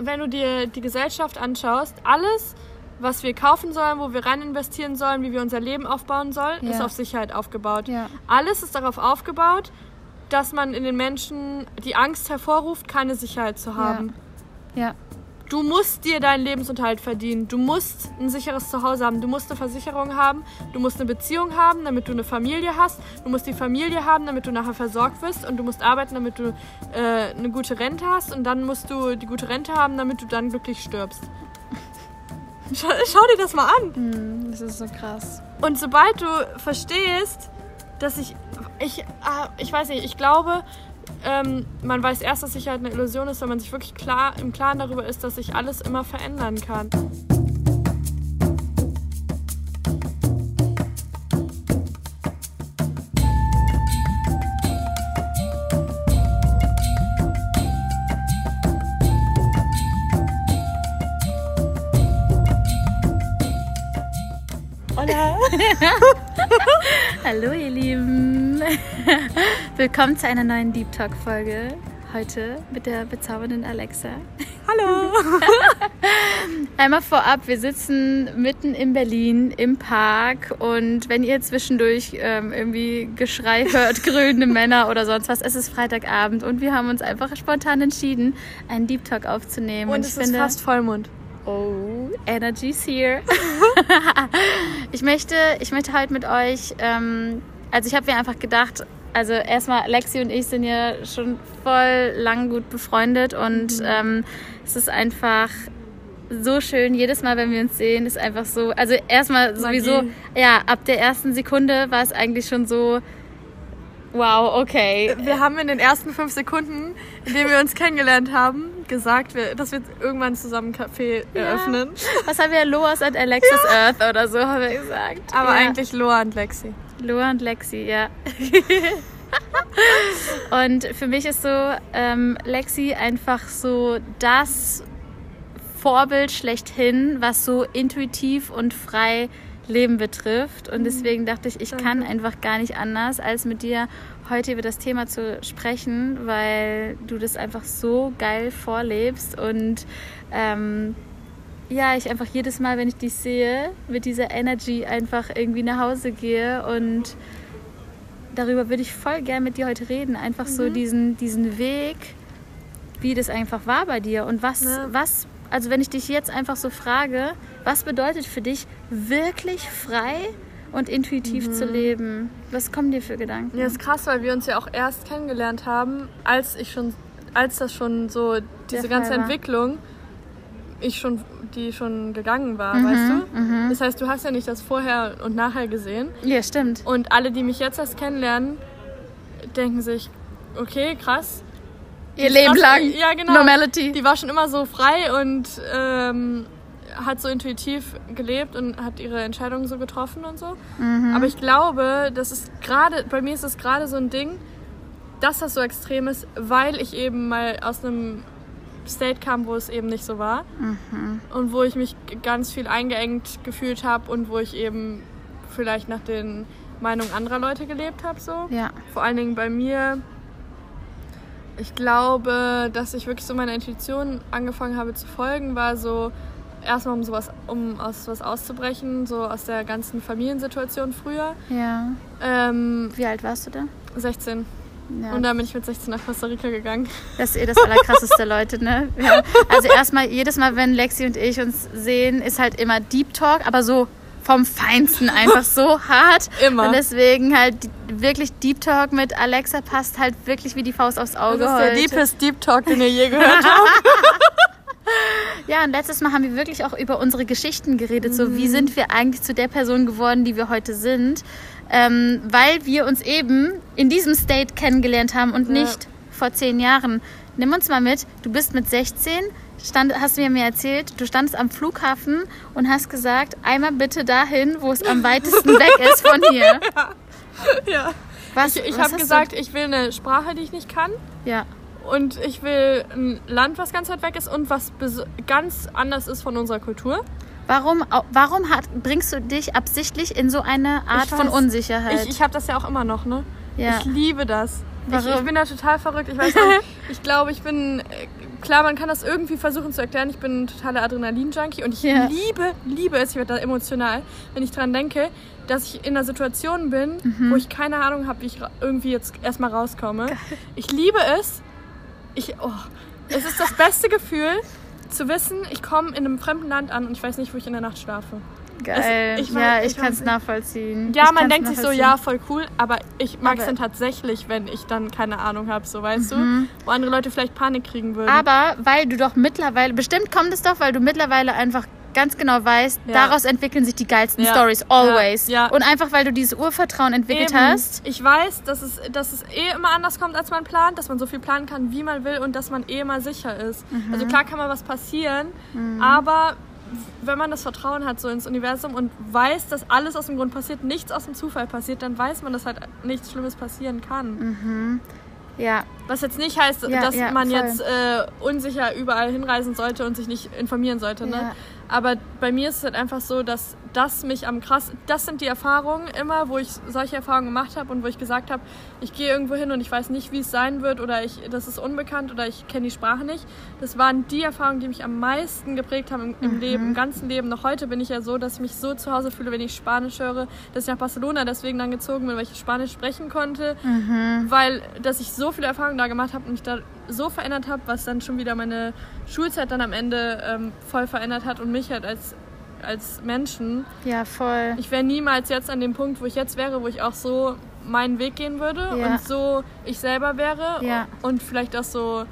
wenn du dir die Gesellschaft anschaust, alles, was wir kaufen sollen, wo wir rein investieren sollen, wie wir unser Leben aufbauen sollen, Ja. ist auf Sicherheit aufgebaut. Ja. Alles ist darauf aufgebaut, dass man in den Menschen die Angst hervorruft, keine Sicherheit zu haben. Ja. Du musst dir deinen Lebensunterhalt verdienen. Du musst ein sicheres Zuhause haben. Du musst eine Versicherung haben. Du musst eine Beziehung haben, damit du eine Familie hast. Du musst die Familie haben, damit du nachher versorgt wirst. Und du musst arbeiten, damit du äh, eine gute Rente hast. Und dann musst du die gute Rente haben, damit du dann glücklich stirbst. Schau, schau dir das mal an. Hm, das ist so krass. Und sobald du verstehst, dass ich, ich, ah, ich weiß nicht, ich glaube, ähm, man weiß erst, dass Sicherheit eine Illusion ist, wenn man sich wirklich klar im Klaren darüber ist, dass sich alles immer verändern kann. Hola. Hallo ihr Lieben. Willkommen zu einer neuen Deep Talk Folge. Heute mit der bezaubernden Alexa. Hallo. Einmal vorab, wir sitzen mitten in Berlin im Park und wenn ihr zwischendurch ähm, irgendwie Geschrei hört, grölende Männer oder sonst was, es ist Freitagabend und wir haben uns einfach spontan entschieden, einen Deep Talk aufzunehmen. Und ich es ist fast Vollmond. Oh, Energy's here. ich möchte, ich möchte heute mit euch, ähm, also ich habe mir einfach gedacht, also erstmal Lexi und ich sind ja schon voll lang gut befreundet und ähm, es ist einfach so schön. Jedes Mal, wenn wir uns sehen, ist einfach so, also erstmal sowieso, Magie. ja, ab der ersten Sekunde war es eigentlich schon so, wow, okay. Wir haben in den ersten fünf Sekunden, in denen wir uns kennengelernt haben, gesagt, wir, dass wir irgendwann zusammen einen Café eröffnen. Was haben wir? Loas and Alexis Earth oder so, haben wir gesagt. Aber ja. eigentlich Loa und Lexi. Loa und Lexi, ja. und für mich ist so ähm, Lexi einfach so das Vorbild schlechthin, was so intuitiv und frei Leben betrifft. Und deswegen dachte ich, ich kann einfach gar nicht anders, als mit dir heute über das Thema zu sprechen, weil du das einfach so geil vorlebst und ähm, ja, ich einfach jedes Mal, wenn ich dich sehe, mit dieser Energy einfach irgendwie nach Hause gehe und darüber würde ich voll gern mit dir heute reden. Einfach so diesen, diesen Weg, wie das einfach war bei dir und was, Ja. was, also wenn ich dich jetzt einfach so frage, was bedeutet für dich wirklich frei und intuitiv zu leben? Was kommen dir für Gedanken? Ja, ist krass, weil wir uns ja auch erst kennengelernt haben, als ich schon, als das schon so, diese ganze war. Entwicklung, ich schon, die schon gegangen war, Mhm, weißt du? Das heißt, du hast ja nicht das Vorher und Nachher gesehen. Ja, stimmt. Und alle, die mich jetzt erst kennenlernen, denken sich, okay, krass. Ihr Leben krass, lang. Ja, genau. Normality. Die war schon immer so frei und ähm, hat so intuitiv gelebt und hat ihre Entscheidungen so getroffen und so. Mhm. Aber ich glaube, das ist gerade, bei mir ist es gerade so ein Ding, dass das so extrem ist, weil ich eben mal aus einem State kam, wo es eben nicht so war. Mhm. Und wo ich mich ganz viel eingeengt gefühlt habe und wo ich eben vielleicht nach den Meinungen anderer Leute gelebt habe. So. Ja. Vor allen Dingen bei mir. Ich glaube, dass ich wirklich so meiner Intuition angefangen habe zu folgen, war so erstmal um sowas, um aus was auszubrechen, so aus der ganzen Familiensituation früher. Ja. Ähm, Wie alt warst du da? 16. Ja. Und dann bin ich mit 16 nach Costa Rica gegangen. Das ist eh das Allerkrasseste, Leute, ne? Ja. Also erstmal, jedes Mal, wenn Lexi und ich uns sehen, ist halt immer Deep Talk, aber so vom Feinsten, einfach so hart. Immer. Und deswegen halt wirklich Deep Talk mit Alexa passt halt wirklich wie die Faust aufs Auge Das ist der heute. deepest Deep Talk, den ihr je gehört habt. Ja, und letztes Mal haben wir wirklich auch über unsere Geschichten geredet. So, Mhm. wie sind wir eigentlich zu der Person geworden, die wir heute sind? Ähm, weil wir uns eben in diesem State kennengelernt haben und Ja. nicht vor zehn Jahren. Nimm uns mal mit. Du bist mit 16, stand, hast du mir erzählt, du standest am Flughafen und hast gesagt, einmal bitte dahin, wo es am weitesten weg ist von hier. ja. Was, Ich, ich habe gesagt, ich will eine Sprache, die ich nicht kann. Du? Ja. Und ich will ein Land, was ganz weit weg ist und was ganz anders ist von unserer Kultur. Warum, warum hat, bringst du dich absichtlich in so eine Art Ich von weiß. Unsicherheit? Ich, ich habe das ja auch immer noch, ne? Ja. Ich liebe das. Ich, ich bin da total verrückt. Ich weiß nicht, ich glaube, ich bin äh, klar, man kann das irgendwie versuchen zu erklären. Ich bin ein totaler Adrenalin-Junkie und ich Ja. liebe, liebe es, ich werde da emotional, wenn ich dran denke, dass ich in einer Situation bin, Mhm. wo ich keine Ahnung habe, wie ich irgendwie jetzt erstmal rauskomme. Ich liebe es. Ich, oh, es ist das beste Gefühl, zu wissen, ich komme in einem fremden Land an und ich weiß nicht, wo ich in der Nacht schlafe. Geil. ich ja, weiß- ich ich kann es nachvollziehen. Ja, Ich man denkt sich so, ja, voll cool, aber ich mag es dann tatsächlich, wenn ich dann keine Ahnung habe, so weißt du, wo andere Leute vielleicht Panik kriegen würden. Mhm. Aber weil du doch mittlerweile, bestimmt kommt es doch, weil du mittlerweile einfach ganz genau weißt, Ja. daraus entwickeln sich die geilsten Ja. Stories, always. Ja. Und einfach weil du dieses Urvertrauen entwickelt Eben. hast. Ich weiß, dass es, dass es eh immer anders kommt, als man plant, dass man so viel planen kann, wie man will und dass man eh immer sicher ist. Mhm. Also klar kann mal was passieren, aber wenn man das Vertrauen hat so ins Universum und weiß, dass alles aus dem Grund passiert, nichts aus dem Zufall passiert, dann weiß man, dass halt nichts Schlimmes passieren kann. Ja, Was jetzt nicht heißt, Ja, dass ja, man voll. jetzt äh, unsicher überall hinreisen sollte und sich nicht informieren sollte. Ne? Ja. Aber bei mir ist es halt einfach so, dass das mich am krass, das sind die Erfahrungen immer, wo ich solche Erfahrungen gemacht habe und wo ich gesagt habe, ich gehe irgendwo hin und ich weiß nicht, wie es sein wird oder ich, das ist unbekannt oder ich kenne die Sprache nicht. Das waren die Erfahrungen, die mich am meisten geprägt haben im, Mhm. im Leben, im ganzen Leben. Noch heute bin ich ja so, dass ich mich so zu Hause fühle, wenn ich Spanisch höre, dass ich nach Barcelona deswegen dann gezogen bin, weil ich Spanisch sprechen konnte, Mhm. weil dass ich so viele Erfahrungen da gemacht habe und mich da so verändert habe, was dann schon wieder meine Schulzeit dann am Ende ähm, voll verändert hat und mich halt als, als Menschen. ja, voll. Ich wäre niemals jetzt an dem Punkt, wo ich jetzt wäre, wo ich auch so meinen Weg gehen würde Ja. und so ich selber wäre Ja. und vielleicht auch so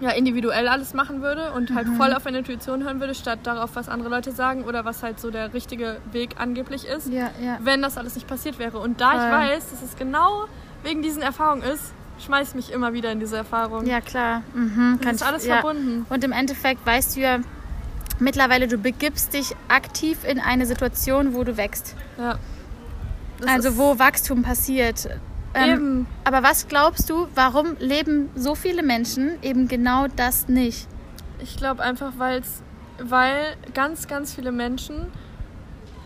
ja, individuell alles machen würde und halt Mhm. voll auf meine Intuition hören würde, statt darauf, was andere Leute sagen oder was halt so der richtige Weg angeblich ist Ja, ja. wenn das alles nicht passiert wäre. Und da Voll. ich weiß, dass es genau wegen diesen Erfahrungen ist, schmeiß mich immer wieder in diese Erfahrung. Ja, klar. Mhm, das kann ist ich- alles ja. verbunden. Und im Endeffekt weißt du ja mittlerweile, du begibst dich aktiv in eine Situation, wo du wächst. Ja. Das also wo Wachstum passiert. Ähm, aber was glaubst du, warum leben so viele Menschen eben genau das nicht? Ich glaube einfach, weil's, weil ganz, ganz viele Menschen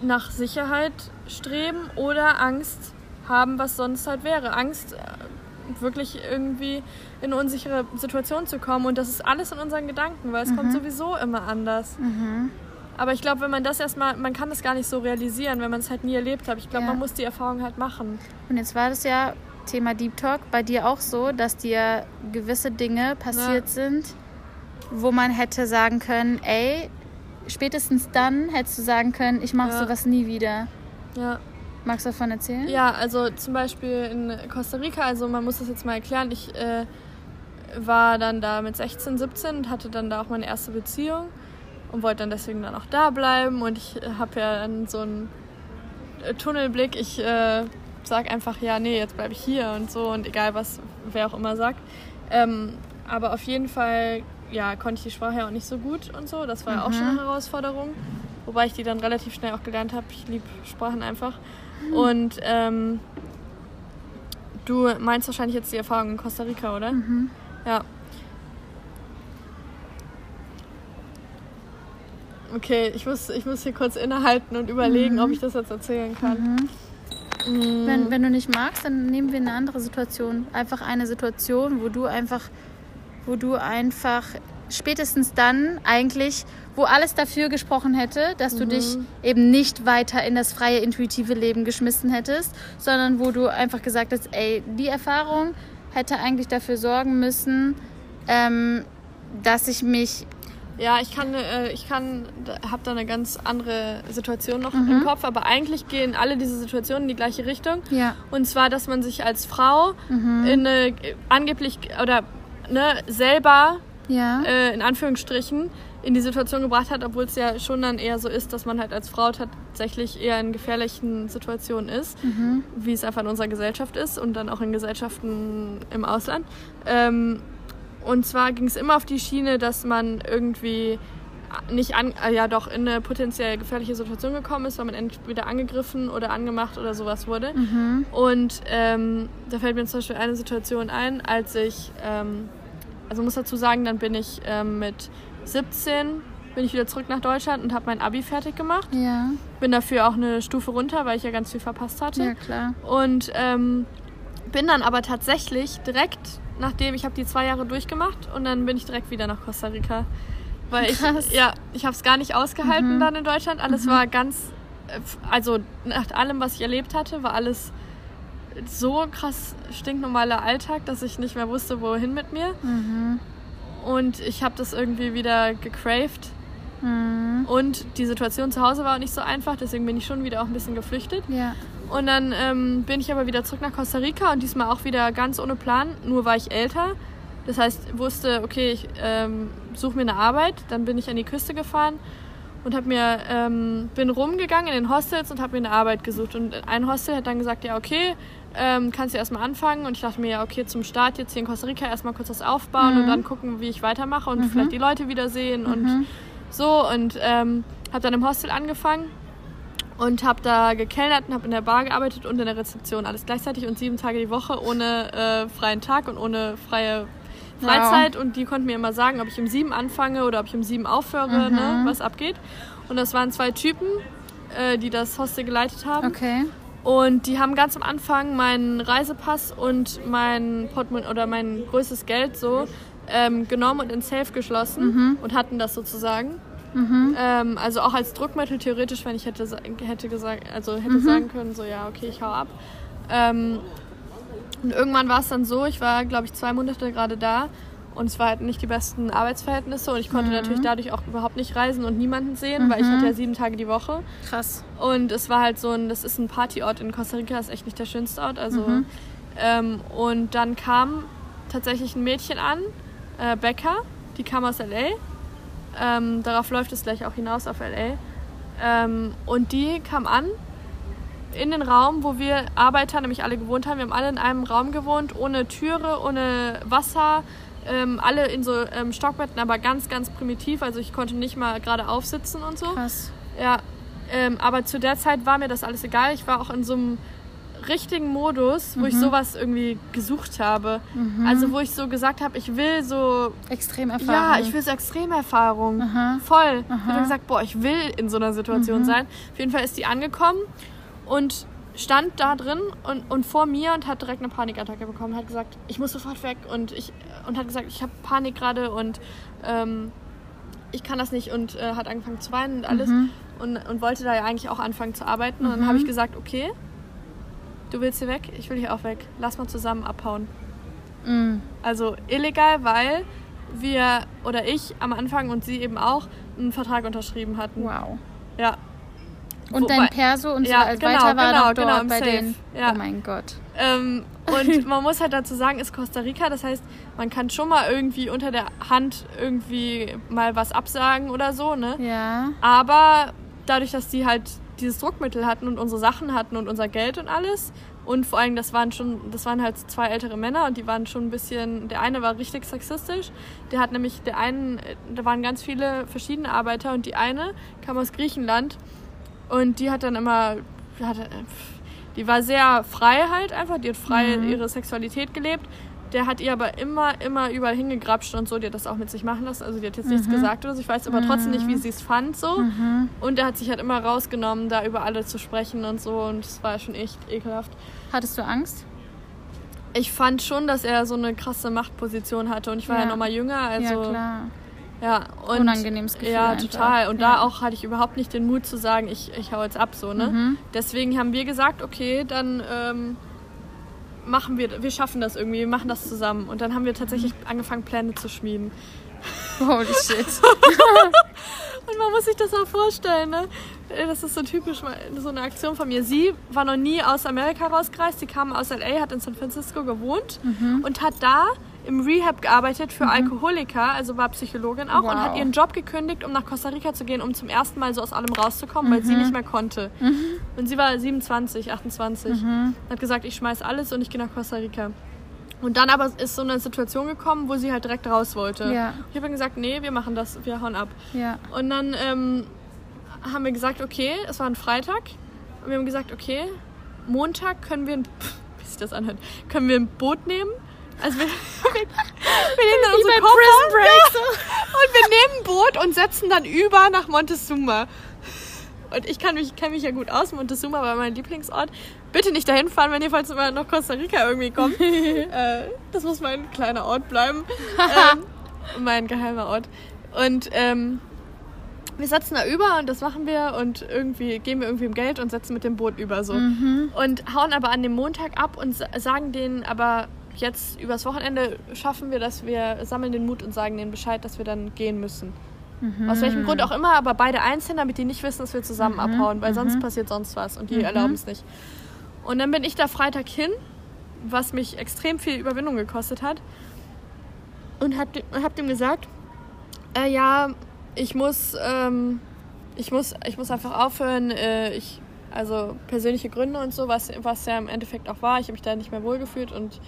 nach Sicherheit streben oder Angst haben, was sonst halt wäre. Angst, äh, wirklich irgendwie in unsichere Situation zu kommen. Und das ist alles in unseren Gedanken, weil es kommt sowieso immer anders. Aber ich glaube, wenn man das erstmal, man kann das gar nicht so realisieren, wenn man es halt nie erlebt hat. Ich glaube, Ja. man muss die Erfahrung halt machen. Und jetzt war das ja Thema Deep Talk bei dir auch so, dass dir gewisse Dinge passiert sind, wo man hätte sagen können, ey, spätestens dann hättest du sagen können, ich mache Ja. sowas nie wieder. Ja. Magst du davon erzählen? Ja, also zum Beispiel in Costa Rica, also man muss das jetzt mal erklären, ich äh, war dann da mit 16, 17 und hatte dann da auch meine erste Beziehung und wollte dann deswegen dann auch da bleiben. Und ich habe ja dann so einen äh, Tunnelblick, ich äh, sag einfach, ja, nee, jetzt bleibe ich hier und so und egal was wer auch immer sagt. Ähm, aber auf jeden Fall, ja, konnte ich die Sprache ja auch nicht so gut und so, das war ja auch schon eine Herausforderung, wobei ich die dann relativ schnell auch gelernt habe, ich liebe Sprachen einfach. Und ähm, du meinst wahrscheinlich jetzt die Erfahrung in Costa Rica, oder? Ja. Okay, ich muss, ich muss hier kurz innehalten und überlegen, ob ich das jetzt erzählen kann. Mm, Wenn, wenn du nicht magst, dann nehmen wir eine andere Situation. Einfach eine Situation, wo du einfach, wo du einfach spätestens dann eigentlich, wo alles dafür gesprochen hätte, dass du dich eben nicht weiter in das freie, intuitive Leben geschmissen hättest, sondern wo du einfach gesagt hast, ey, die Erfahrung hätte eigentlich dafür sorgen müssen, ähm, dass ich mich Ja, ich kann, äh, ich kann, habe da eine ganz andere Situation noch Mhm. im Kopf, aber eigentlich gehen alle diese Situationen in die gleiche Richtung. Ja. Und zwar, dass man sich als Frau Mhm. in eine, äh, angeblich oder ne, selber ja, äh, in Anführungsstrichen in die Situation gebracht hat, obwohl es ja schon dann eher so ist, dass man halt als Frau tatsächlich eher in gefährlichen Situationen ist, wie es einfach in unserer Gesellschaft ist und dann auch in Gesellschaften im Ausland. Ähm, und zwar ging es immer auf die Schiene, dass man irgendwie nicht an, äh, ja doch in eine potenziell gefährliche Situation gekommen ist, weil man entweder angegriffen oder angemacht oder sowas wurde. Und ähm, da fällt mir zum Beispiel eine Situation ein, als ich, ähm, also muss dazu sagen, dann bin ich ähm, mit 17 bin ich wieder zurück nach Deutschland und habe mein Abi fertig gemacht. ja, Bin dafür auch eine Stufe runter, weil ich ja ganz viel verpasst hatte. ja klar. Und ähm, bin dann aber tatsächlich direkt nachdem ich habe die zwei Jahre durchgemacht und dann bin ich direkt wieder nach Costa Rica. Weil ich, ja, ich habe es gar nicht ausgehalten Mhm. dann in Deutschland. Alles war ganz, äh, also nach allem, was ich erlebt hatte, war alles so krass stinknormaler Alltag, dass ich nicht mehr wusste, wohin mit mir. Mhm. Und ich habe das irgendwie wieder gecraved. Mhm. Und die Situation zu Hause war auch nicht so einfach, deswegen bin ich schon wieder auch ein bisschen geflüchtet. Ja. Und dann ähm, bin ich aber wieder zurück nach Costa Rica und diesmal auch wieder ganz ohne Plan. Nur war ich älter. Das heißt, wusste, okay, ich ähm, suche mir eine Arbeit. Dann bin ich an die Küste gefahren und hab mir, ähm, bin rumgegangen in den Hostels und habe mir eine Arbeit gesucht. Und ein Hostel hat dann gesagt, ja, okay, ähm, kannst du erstmal anfangen. Und ich dachte mir, ja, okay, zum Start jetzt hier in Costa Rica erstmal kurz was aufbauen und dann gucken, wie ich weitermache und vielleicht die Leute wiedersehen und so. Und ähm, habe dann im Hostel angefangen und habe da gekellnert und habe in der Bar gearbeitet und in der Rezeption alles gleichzeitig und sieben Tage die Woche ohne äh, freien Tag und ohne freie Freizeit und die konnten mir immer sagen, ob ich um sieben anfange oder ob ich um sieben aufhöre, ne, was abgeht. Und das waren zwei Typen, äh, die das Hostel geleitet haben. Okay. Und die haben ganz am Anfang meinen Reisepass und mein Portemonnaie oder mein größtes Geld so ähm, genommen und ins Safe geschlossen und hatten das sozusagen. Ähm, also auch als Druckmittel theoretisch, wenn ich hätte, hätte gesagt, also hätte sagen können, so ja, okay, ich hau ab. Ähm, und irgendwann war es dann so, ich war, glaube ich, zwei Monate gerade da und es war halt nicht die besten Arbeitsverhältnisse und ich konnte natürlich dadurch auch überhaupt nicht reisen und niemanden sehen, weil ich hatte ja sieben Tage die Woche. Krass. Und es war halt so ein, das ist ein Partyort in Costa Rica, ist echt nicht der schönste Ort. Also, ähm, und dann kam tatsächlich ein Mädchen an, äh, Becca, die kam aus LA. Ähm, darauf läuft es gleich auch hinaus auf LA. Ähm, und die kam an in den Raum, wo wir Arbeiter nämlich alle gewohnt haben. Wir haben alle in einem Raum gewohnt, ohne Türe, ohne Wasser. Ähm, alle in so ähm, Stockbetten, aber ganz, ganz primitiv. Also ich konnte nicht mal gerade aufsitzen und so. Krass. Ja, ähm, aber zu der Zeit war mir das alles egal. Ich war auch in so einem richtigen Modus, wo ich sowas irgendwie gesucht habe. Also wo ich so gesagt habe, ich will so, Extremerfahrung. ja, ich will so Extremerfahrung. Aha. Voll. Ich habe gesagt, boah, ich will in so einer Situation sein. Auf jeden Fall ist die angekommen und stand da drin und, und vor mir und hat direkt eine Panikattacke bekommen. Hat gesagt, ich muss sofort weg und ich und hat gesagt, ich habe Panik gerade und ähm, ich kann das nicht und äh, hat angefangen zu weinen und alles und, und wollte da ja eigentlich auch anfangen zu arbeiten. Und dann habe ich gesagt, okay, du willst hier weg, ich will hier auch weg. Lass mal zusammen abhauen. Mhm. Also illegal, weil wir oder ich am Anfang und sie eben auch einen Vertrag unterschrieben hatten. Wow. Ja. Und Wobei- dein Perso und so Ja, als genau, weiter war genau, dort genau, bei Safe. denen. Ja. Oh mein Gott. Ähm, und man muss halt dazu sagen, ist Costa Rica, das heißt, man kann schon mal irgendwie unter der Hand irgendwie mal was absagen oder so, ne? Ja. Aber dadurch, dass die halt dieses Druckmittel hatten und unsere Sachen hatten und unser Geld und alles und vor allem, das waren schon, das waren halt zwei ältere Männer und die waren schon ein bisschen, der eine war richtig sexistisch, der hat nämlich, der einen, da waren ganz viele verschiedene Arbeiter und die eine kam aus Griechenland und die hat dann immer, die, hatte, die war sehr frei halt einfach, die hat frei ihre Sexualität gelebt. Der hat ihr aber immer, immer überall hingegrapscht und so. Die hat das auch mit sich machen lassen. Also die hat jetzt nichts gesagt oder so. Ich weiß aber trotzdem nicht, wie sie es fand so. Und er hat sich halt immer rausgenommen, da über alle zu sprechen und so. Und es war schon echt ekelhaft. Hattest du Angst? Ich fand schon, dass er so eine krasse Machtposition hatte. Und ich war ja, Ja. noch mal jünger. Also, ja, klar. Ja, und Unangenehmes Gefühl Ja, einfach. total. Und Ja. da auch hatte ich überhaupt nicht den Mut zu sagen, ich, ich hau jetzt ab so, ne? Mhm. Deswegen haben wir gesagt, okay, dann ähm, machen wir, wir schaffen das irgendwie, wir machen das zusammen. Und dann haben wir tatsächlich Mhm. angefangen, Pläne zu schmieden. Holy shit. Und man muss sich das auch vorstellen, ne? Das ist so typisch so eine Aktion von mir. Sie war noch nie aus Amerika rausgereist. Sie kam aus LA, hat in San Francisco gewohnt Mhm. und hat da im Rehab gearbeitet für Alkoholiker, also war Psychologin auch und Wow. hat ihren Job gekündigt, um nach Costa Rica zu gehen, um zum ersten Mal so aus allem rauszukommen, weil sie Mhm. nicht mehr konnte. Und sie war 27, 28. Mhm. Hat gesagt, ich schmeiß alles und ich gehe nach Costa Rica. Und dann aber ist so eine Situation gekommen, wo sie halt direkt raus wollte. Ja. Ich habe dann gesagt, nee, wir machen das, wir hauen ab. Ja. Und dann ähm, haben wir gesagt, okay, es war ein Freitag. Und wir haben gesagt, okay, Montag können wir ein, wie sich das anhört, können wir ein Boot nehmen. Also wir, wir, wir nehmen dann unsere Koffer Break ja, und wir nehmen ein Boot und setzen dann über nach Montezuma. Und ich kann mich, kenne mich ja gut aus. Montezuma war mein Lieblingsort. Bitte nicht dahin fahren, wenn ihr falls immer nach Costa Rica irgendwie kommt. äh, das muss mein kleiner Ort bleiben. ähm, mein geheimer Ort. Und ähm, wir setzen da über und das machen wir und irgendwie geben wir irgendwie im Geld und setzen mit dem Boot über so. Mhm. Und hauen aber an dem Montag ab und sa- sagen denen aber jetzt übers Wochenende schaffen wir, dass wir sammeln den Mut und sagen denen Bescheid, dass wir dann gehen müssen. Aus welchem Grund auch immer, aber beide einzeln, damit die nicht wissen, dass wir zusammen abhauen, weil sonst passiert sonst was und die erlauben es nicht. Und dann bin ich da Freitag hin, was mich extrem viel Überwindung gekostet hat. Und hab, dem- hab dem gesagt, äh, ja, ich muss, ähm, ich muss, ich muss einfach aufhören. Äh, ich, also persönliche Gründe und so, was, was ja im Endeffekt auch war. Ich habe mich da nicht mehr wohlgefühlt und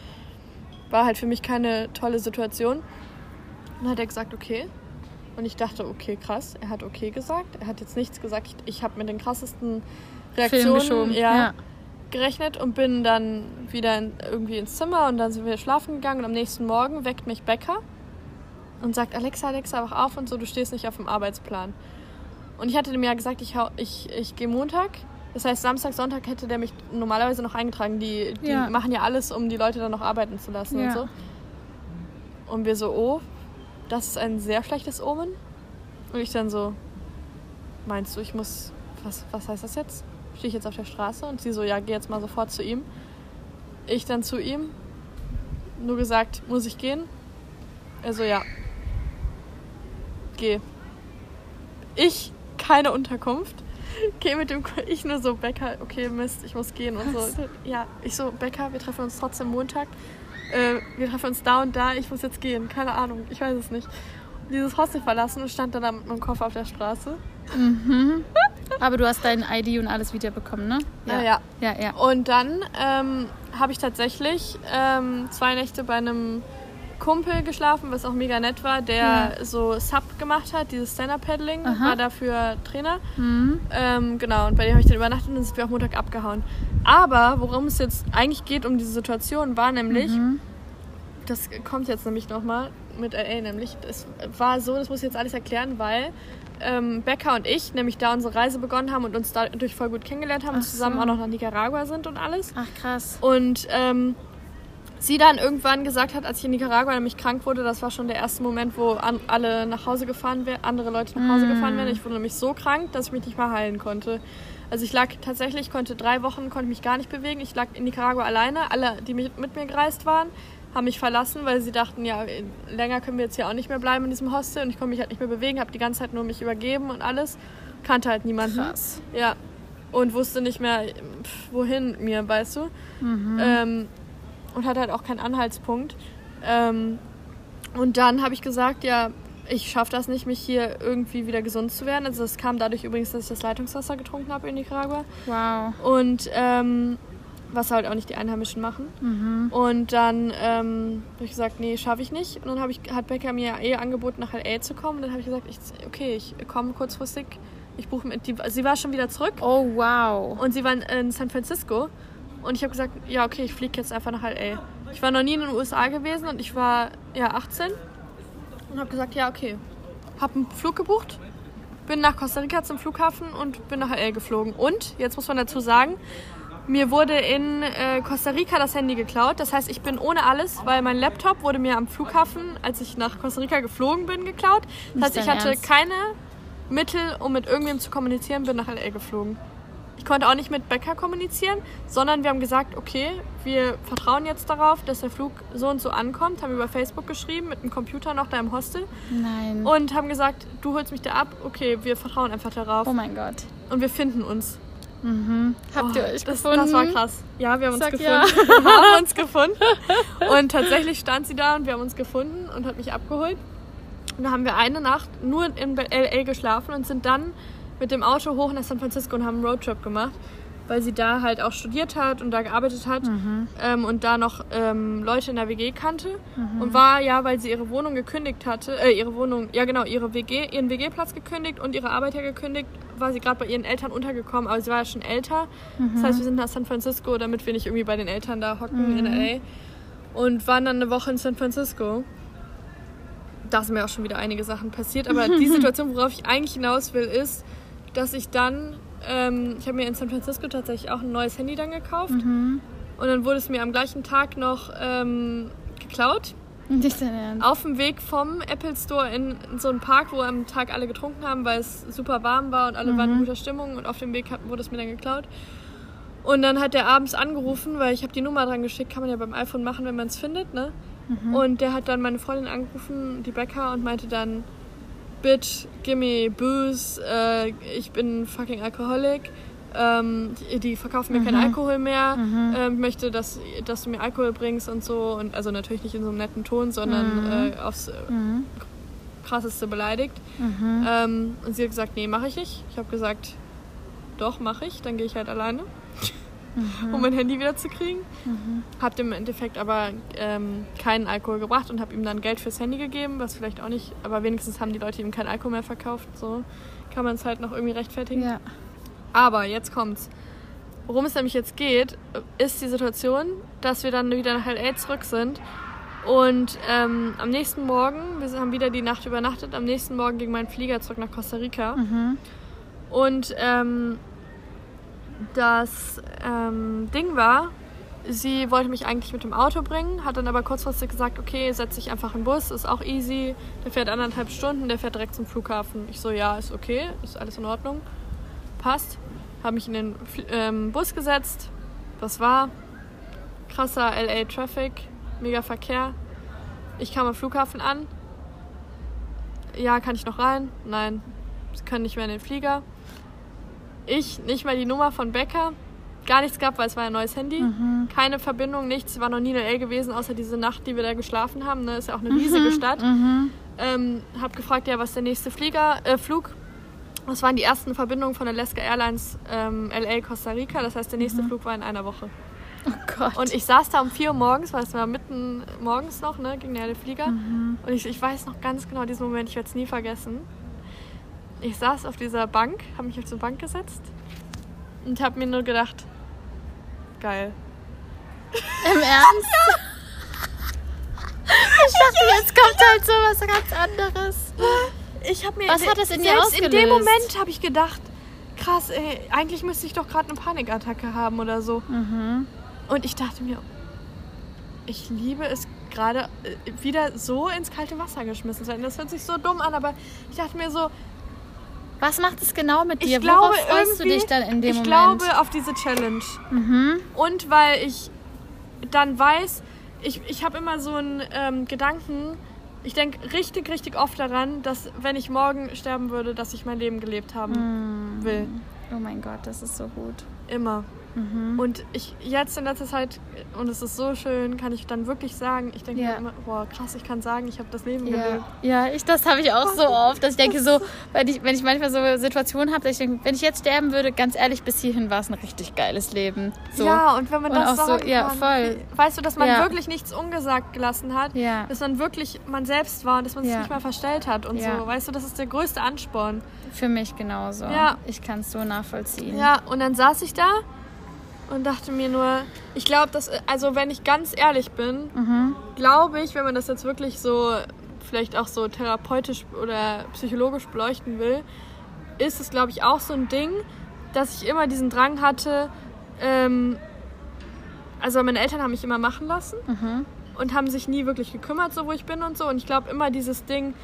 war halt für mich keine tolle Situation. Und dann hat er gesagt, okay. Und ich dachte, okay, krass. Er hat okay gesagt. Er hat jetzt nichts gesagt. Ich, ich habe mit den krassesten Reaktionen ja, Ja. gerechnet und bin dann wieder in, irgendwie ins Zimmer und dann sind wir schlafen gegangen und am nächsten Morgen weckt mich Becker und sagt, Alexa, Alexa, wach auf und so, du stehst nicht auf dem Arbeitsplan. Und ich hatte dem ja gesagt, ich, hau- ich, ich gehe Montag. Das heißt, Samstag, Sonntag hätte der mich normalerweise noch eingetragen. Die, die Ja. machen ja alles, um die Leute dann noch arbeiten zu lassen und Ja. so. Und wir so, oh, das ist ein sehr schlechtes Omen. Und ich dann so, meinst du, ich muss, was, was heißt das jetzt? Stehe ich jetzt auf der Straße? Und sie so, ja, geh jetzt mal sofort zu ihm. Ich dann zu ihm, nur gesagt, muss ich gehen? Er so, ja. Geh. Ich, keine Unterkunft. Geh mit dem, ich nur so, Becker, okay, Mist, ich muss gehen und so. Ja, ich so, Becker, wir treffen uns trotzdem Montag. Äh, wir treffen uns da und da, ich muss jetzt gehen, keine Ahnung, ich weiß es nicht. Dieses Hostel verlassen und stand dann da mit meinem Koffer auf der Straße. Aber du hast dein ID und alles wiederbekommen, ne? Ja, ja. Ja, ja. Und dann ähm, habe ich tatsächlich ähm, zwei Nächte bei einem Kumpel geschlafen, was auch mega nett war, der so Sub gemacht hat, dieses Stand-Up-Paddling, war dafür Trainer. Mhm. Ähm, genau, und bei dem habe ich dann übernachtet und dann sind wir auch Montag abgehauen. Aber worum es jetzt eigentlich geht um diese Situation, war nämlich, Mhm. das kommt jetzt nämlich nochmal mit LA nämlich, es war so, das muss ich jetzt alles erklären, weil ähm, Becca und ich nämlich da unsere Reise begonnen haben und uns dadurch voll gut kennengelernt haben und Ach zusammen so. auch noch nach Nicaragua sind und alles. Ach, krass. Und ähm, sie dann irgendwann gesagt hat, als ich in Nicaragua nämlich krank wurde, das war schon der erste Moment, wo an, alle nach Hause gefahren wären, andere Leute nach Hause gefahren wären. Ich wurde nämlich so krank, dass ich mich nicht mehr heilen konnte. Also ich lag tatsächlich, konnte drei Wochen, konnte mich gar nicht bewegen. Ich lag in Nicaragua alleine. Alle, die mit, mit mir gereist waren, haben mich verlassen, weil sie dachten, ja, länger können wir jetzt hier auch nicht mehr bleiben in diesem Hostel. Und ich konnte mich halt nicht mehr bewegen, habe die ganze Zeit nur mich übergeben und alles. Kannte halt niemanden. Krass. Ja. Und wusste nicht mehr, pf, wohin mir, weißt du? Mhm. Ähm, und hatte halt auch keinen Anhaltspunkt. Ähm, und dann habe ich gesagt, ja, ich schaffe das nicht, mich hier irgendwie wieder gesund zu werden. Also das kam dadurch übrigens, dass ich das Leitungswasser getrunken habe in Nicaragua. Wow. Und ähm, was halt auch nicht die Einheimischen machen. Mhm. Und dann ähm, habe ich gesagt, nee, schaffe ich nicht. Und dann ich, hat Becker mir eh angeboten, nach LA zu kommen. Und dann habe ich gesagt, ich, okay, ich komme kurzfristig. Ich buche mit. Die, sie war schon wieder zurück. Oh, wow. Und sie waren in San Francisco. Und ich habe gesagt, ja, okay, ich fliege jetzt einfach nach LA. Ich war noch nie in den USA gewesen und ich war ja 18. Und habe gesagt, ja, okay. Habe einen Flug gebucht, bin nach Costa Rica zum Flughafen und bin nach LA geflogen. Und, jetzt muss man dazu sagen, mir wurde in äh, Costa Rica das Handy geklaut. Das heißt, ich bin ohne alles, weil mein Laptop wurde mir am Flughafen, als ich nach Costa Rica geflogen bin, geklaut. Das heißt, ich hatte keine Mittel, um mit irgendwem zu kommunizieren, bin nach LA geflogen. Ich konnte auch nicht mit Becker kommunizieren, sondern wir haben gesagt, okay, wir vertrauen jetzt darauf, dass der Flug so und so ankommt, haben über Facebook geschrieben, mit dem Computer noch da im Hostel Nein. und haben gesagt, du holst mich da ab, okay, wir vertrauen einfach darauf oh mein Gott. und wir finden uns. Habt ihr Oh, euch das, gefunden? Das war krass. Ja, wir haben uns Sag gefunden. ja. Wir haben uns gefunden. Und tatsächlich stand sie da und wir haben uns gefunden und hat mich abgeholt. Und da haben wir eine Nacht nur in LA geschlafen und sind dann mit dem Auto hoch nach San Francisco und haben einen Roadtrip gemacht, weil sie da halt auch studiert hat und da gearbeitet hat ähm, und da noch ähm, Leute in der WG kannte. Und war ja, weil sie ihre Wohnung gekündigt hatte, äh, ihre Wohnung, ja genau, ihre WG, ihren WG-Platz gekündigt und ihre Arbeit ja gekündigt, war sie gerade bei ihren Eltern untergekommen, aber sie war ja schon älter. Das heißt, wir sind nach San Francisco, damit wir nicht irgendwie bei den Eltern da hocken in LA. Und waren dann eine Woche in San Francisco. Da sind mir auch schon wieder einige Sachen passiert. Aber die Situation, worauf ich eigentlich hinaus will, ist, dass ich dann ähm, ich habe mir in San Francisco tatsächlich auch ein neues Handy dann gekauft. Mhm. Und dann wurde es mir am gleichen Tag noch ähm, geklaut. Nicht Ernst. Auf dem Weg vom Apple Store in, in so einen Park, wo am Tag alle getrunken haben, weil es super warm war und alle waren in guter Stimmung. Und auf dem Weg hat, wurde es mir dann geklaut. Und dann hat der abends angerufen, weil ich habe die Nummer dran geschickt, kann man ja beim iPhone machen, wenn man es findet, ne? Und der hat dann meine Freundin angerufen, die Bäcker, und meinte dann, Bitch, gimme booze, äh, ich bin fucking Alkoholik. Ähm, die, verkaufen mir keinen Alkohol mehr. Ähm, ich möchte, dass, dass du mir Alkohol bringst und so. Und also natürlich nicht in so einem netten Ton, sondern äh, aufs äh, krasseste beleidigt. Ähm, und sie hat gesagt, nee, mache ich nicht. Ich habe gesagt, doch, mache ich. Dann gehe ich halt alleine, um mein Handy wieder zu kriegen. Hab dem im Endeffekt aber ähm, keinen Alkohol gebracht und habe ihm dann Geld fürs Handy gegeben, was vielleicht auch nicht, aber wenigstens haben die Leute ihm keinen Alkohol mehr verkauft. So kann man es halt noch irgendwie rechtfertigen. Ja. Aber jetzt kommt's. Worum es nämlich jetzt geht, ist die Situation, dass wir dann wieder nach LA zurück sind. Und ähm, am nächsten Morgen, wir haben wieder die Nacht übernachtet, am nächsten Morgen ging mein Flieger zurück nach Costa Rica. Und ähm, das ähm, Ding war, sie wollte mich eigentlich mit dem Auto bringen, hat dann aber kurzfristig gesagt, okay, setz dich einfach in den Bus, ist auch easy, der fährt anderthalb Stunden, der fährt direkt zum Flughafen. Ich so, ja, ist okay, ist alles in Ordnung, passt. Habe mich in den ähm, Bus gesetzt, was war? Krasser LA Traffic, mega Verkehr. Ich kam am Flughafen an. Ja, kann ich noch rein? Nein, sie können nicht mehr in den Flieger. Ich nicht mal die Nummer von Becker. Gar nichts gehabt, weil es war ein neues Handy. Keine Verbindung, nichts. War noch nie in L.A. gewesen, außer diese Nacht, die wir da geschlafen haben. Ne? Ist ja auch eine riesige Stadt. Ähm, hab gefragt, ja, was der nächste Flieger, äh, Flug? Das waren die ersten Verbindungen von Alaska Airlines ähm, L.A. Costa Rica. Das heißt, der nächste Flug war in einer Woche. Oh Gott. Und ich saß da um 4 Uhr morgens, weil es war mitten morgens noch, ne, ging der Flieger. Mhm. Und ich, ich weiß noch ganz genau diesen Moment, ich werde es nie vergessen. Ich saß auf dieser Bank, habe mich auf so eine Bank gesetzt und habe mir nur gedacht, geil. Im Ernst? Ich dachte, jetzt kommt halt so was ganz anderes. Ich habe mir Was hat das in dir selbst in dem ausgelöst? Moment habe ich gedacht, krass, ey, eigentlich müsste ich doch gerade eine Panikattacke haben oder so. Mhm. Und ich dachte mir, ich liebe es gerade äh, wieder so ins kalte Wasser geschmissen zu werden. Das hört sich so dumm an, aber ich dachte mir so, Was macht es genau mit ich dir? glaube Worauf freust du dich dann in dem ich Moment? glaube auf diese Challenge. mhm. Und weil ich dann weiß, ich, ich habe immer so einen ähm, Gedanken, ich denke richtig, richtig oft daran, dass wenn ich morgen sterben würde, dass ich mein Leben gelebt haben will. Oh mein Gott, das ist so gut. Immer. Mhm. Und ich jetzt in letzter Zeit, und es ist so schön, kann ich dann wirklich sagen, ich denke Ja. immer, boah, krass, ich kann sagen, ich habe das Leben Ja, gelebt. ja ich, das habe ich auch so oft, dass ich denke so, wenn ich, wenn ich manchmal so Situationen habe, dass ich denke, wenn ich jetzt sterben würde, ganz ehrlich, bis hierhin war es ein richtig geiles Leben. So. Ja, und wenn man Und das auch so, ja, kann, voll. weißt du, dass man Ja. wirklich nichts ungesagt gelassen hat, dass man wirklich man selbst war und dass man sich nicht mal verstellt hat und so, weißt du, das ist der größte Ansporn. Für mich genauso. Ja. Ich kann es so nachvollziehen. Ja, und dann saß ich da und dachte mir nur, ich glaube, dass, also wenn ich ganz ehrlich bin, Mhm. glaube ich, wenn man das jetzt wirklich so, vielleicht auch so therapeutisch oder psychologisch beleuchten will, ist es, glaube ich, auch so ein Ding, dass ich immer diesen Drang hatte, ähm, also meine Eltern haben mich immer machen lassen Mhm. und haben sich nie wirklich gekümmert, so wo ich bin und so. Und ich glaube immer dieses Ding,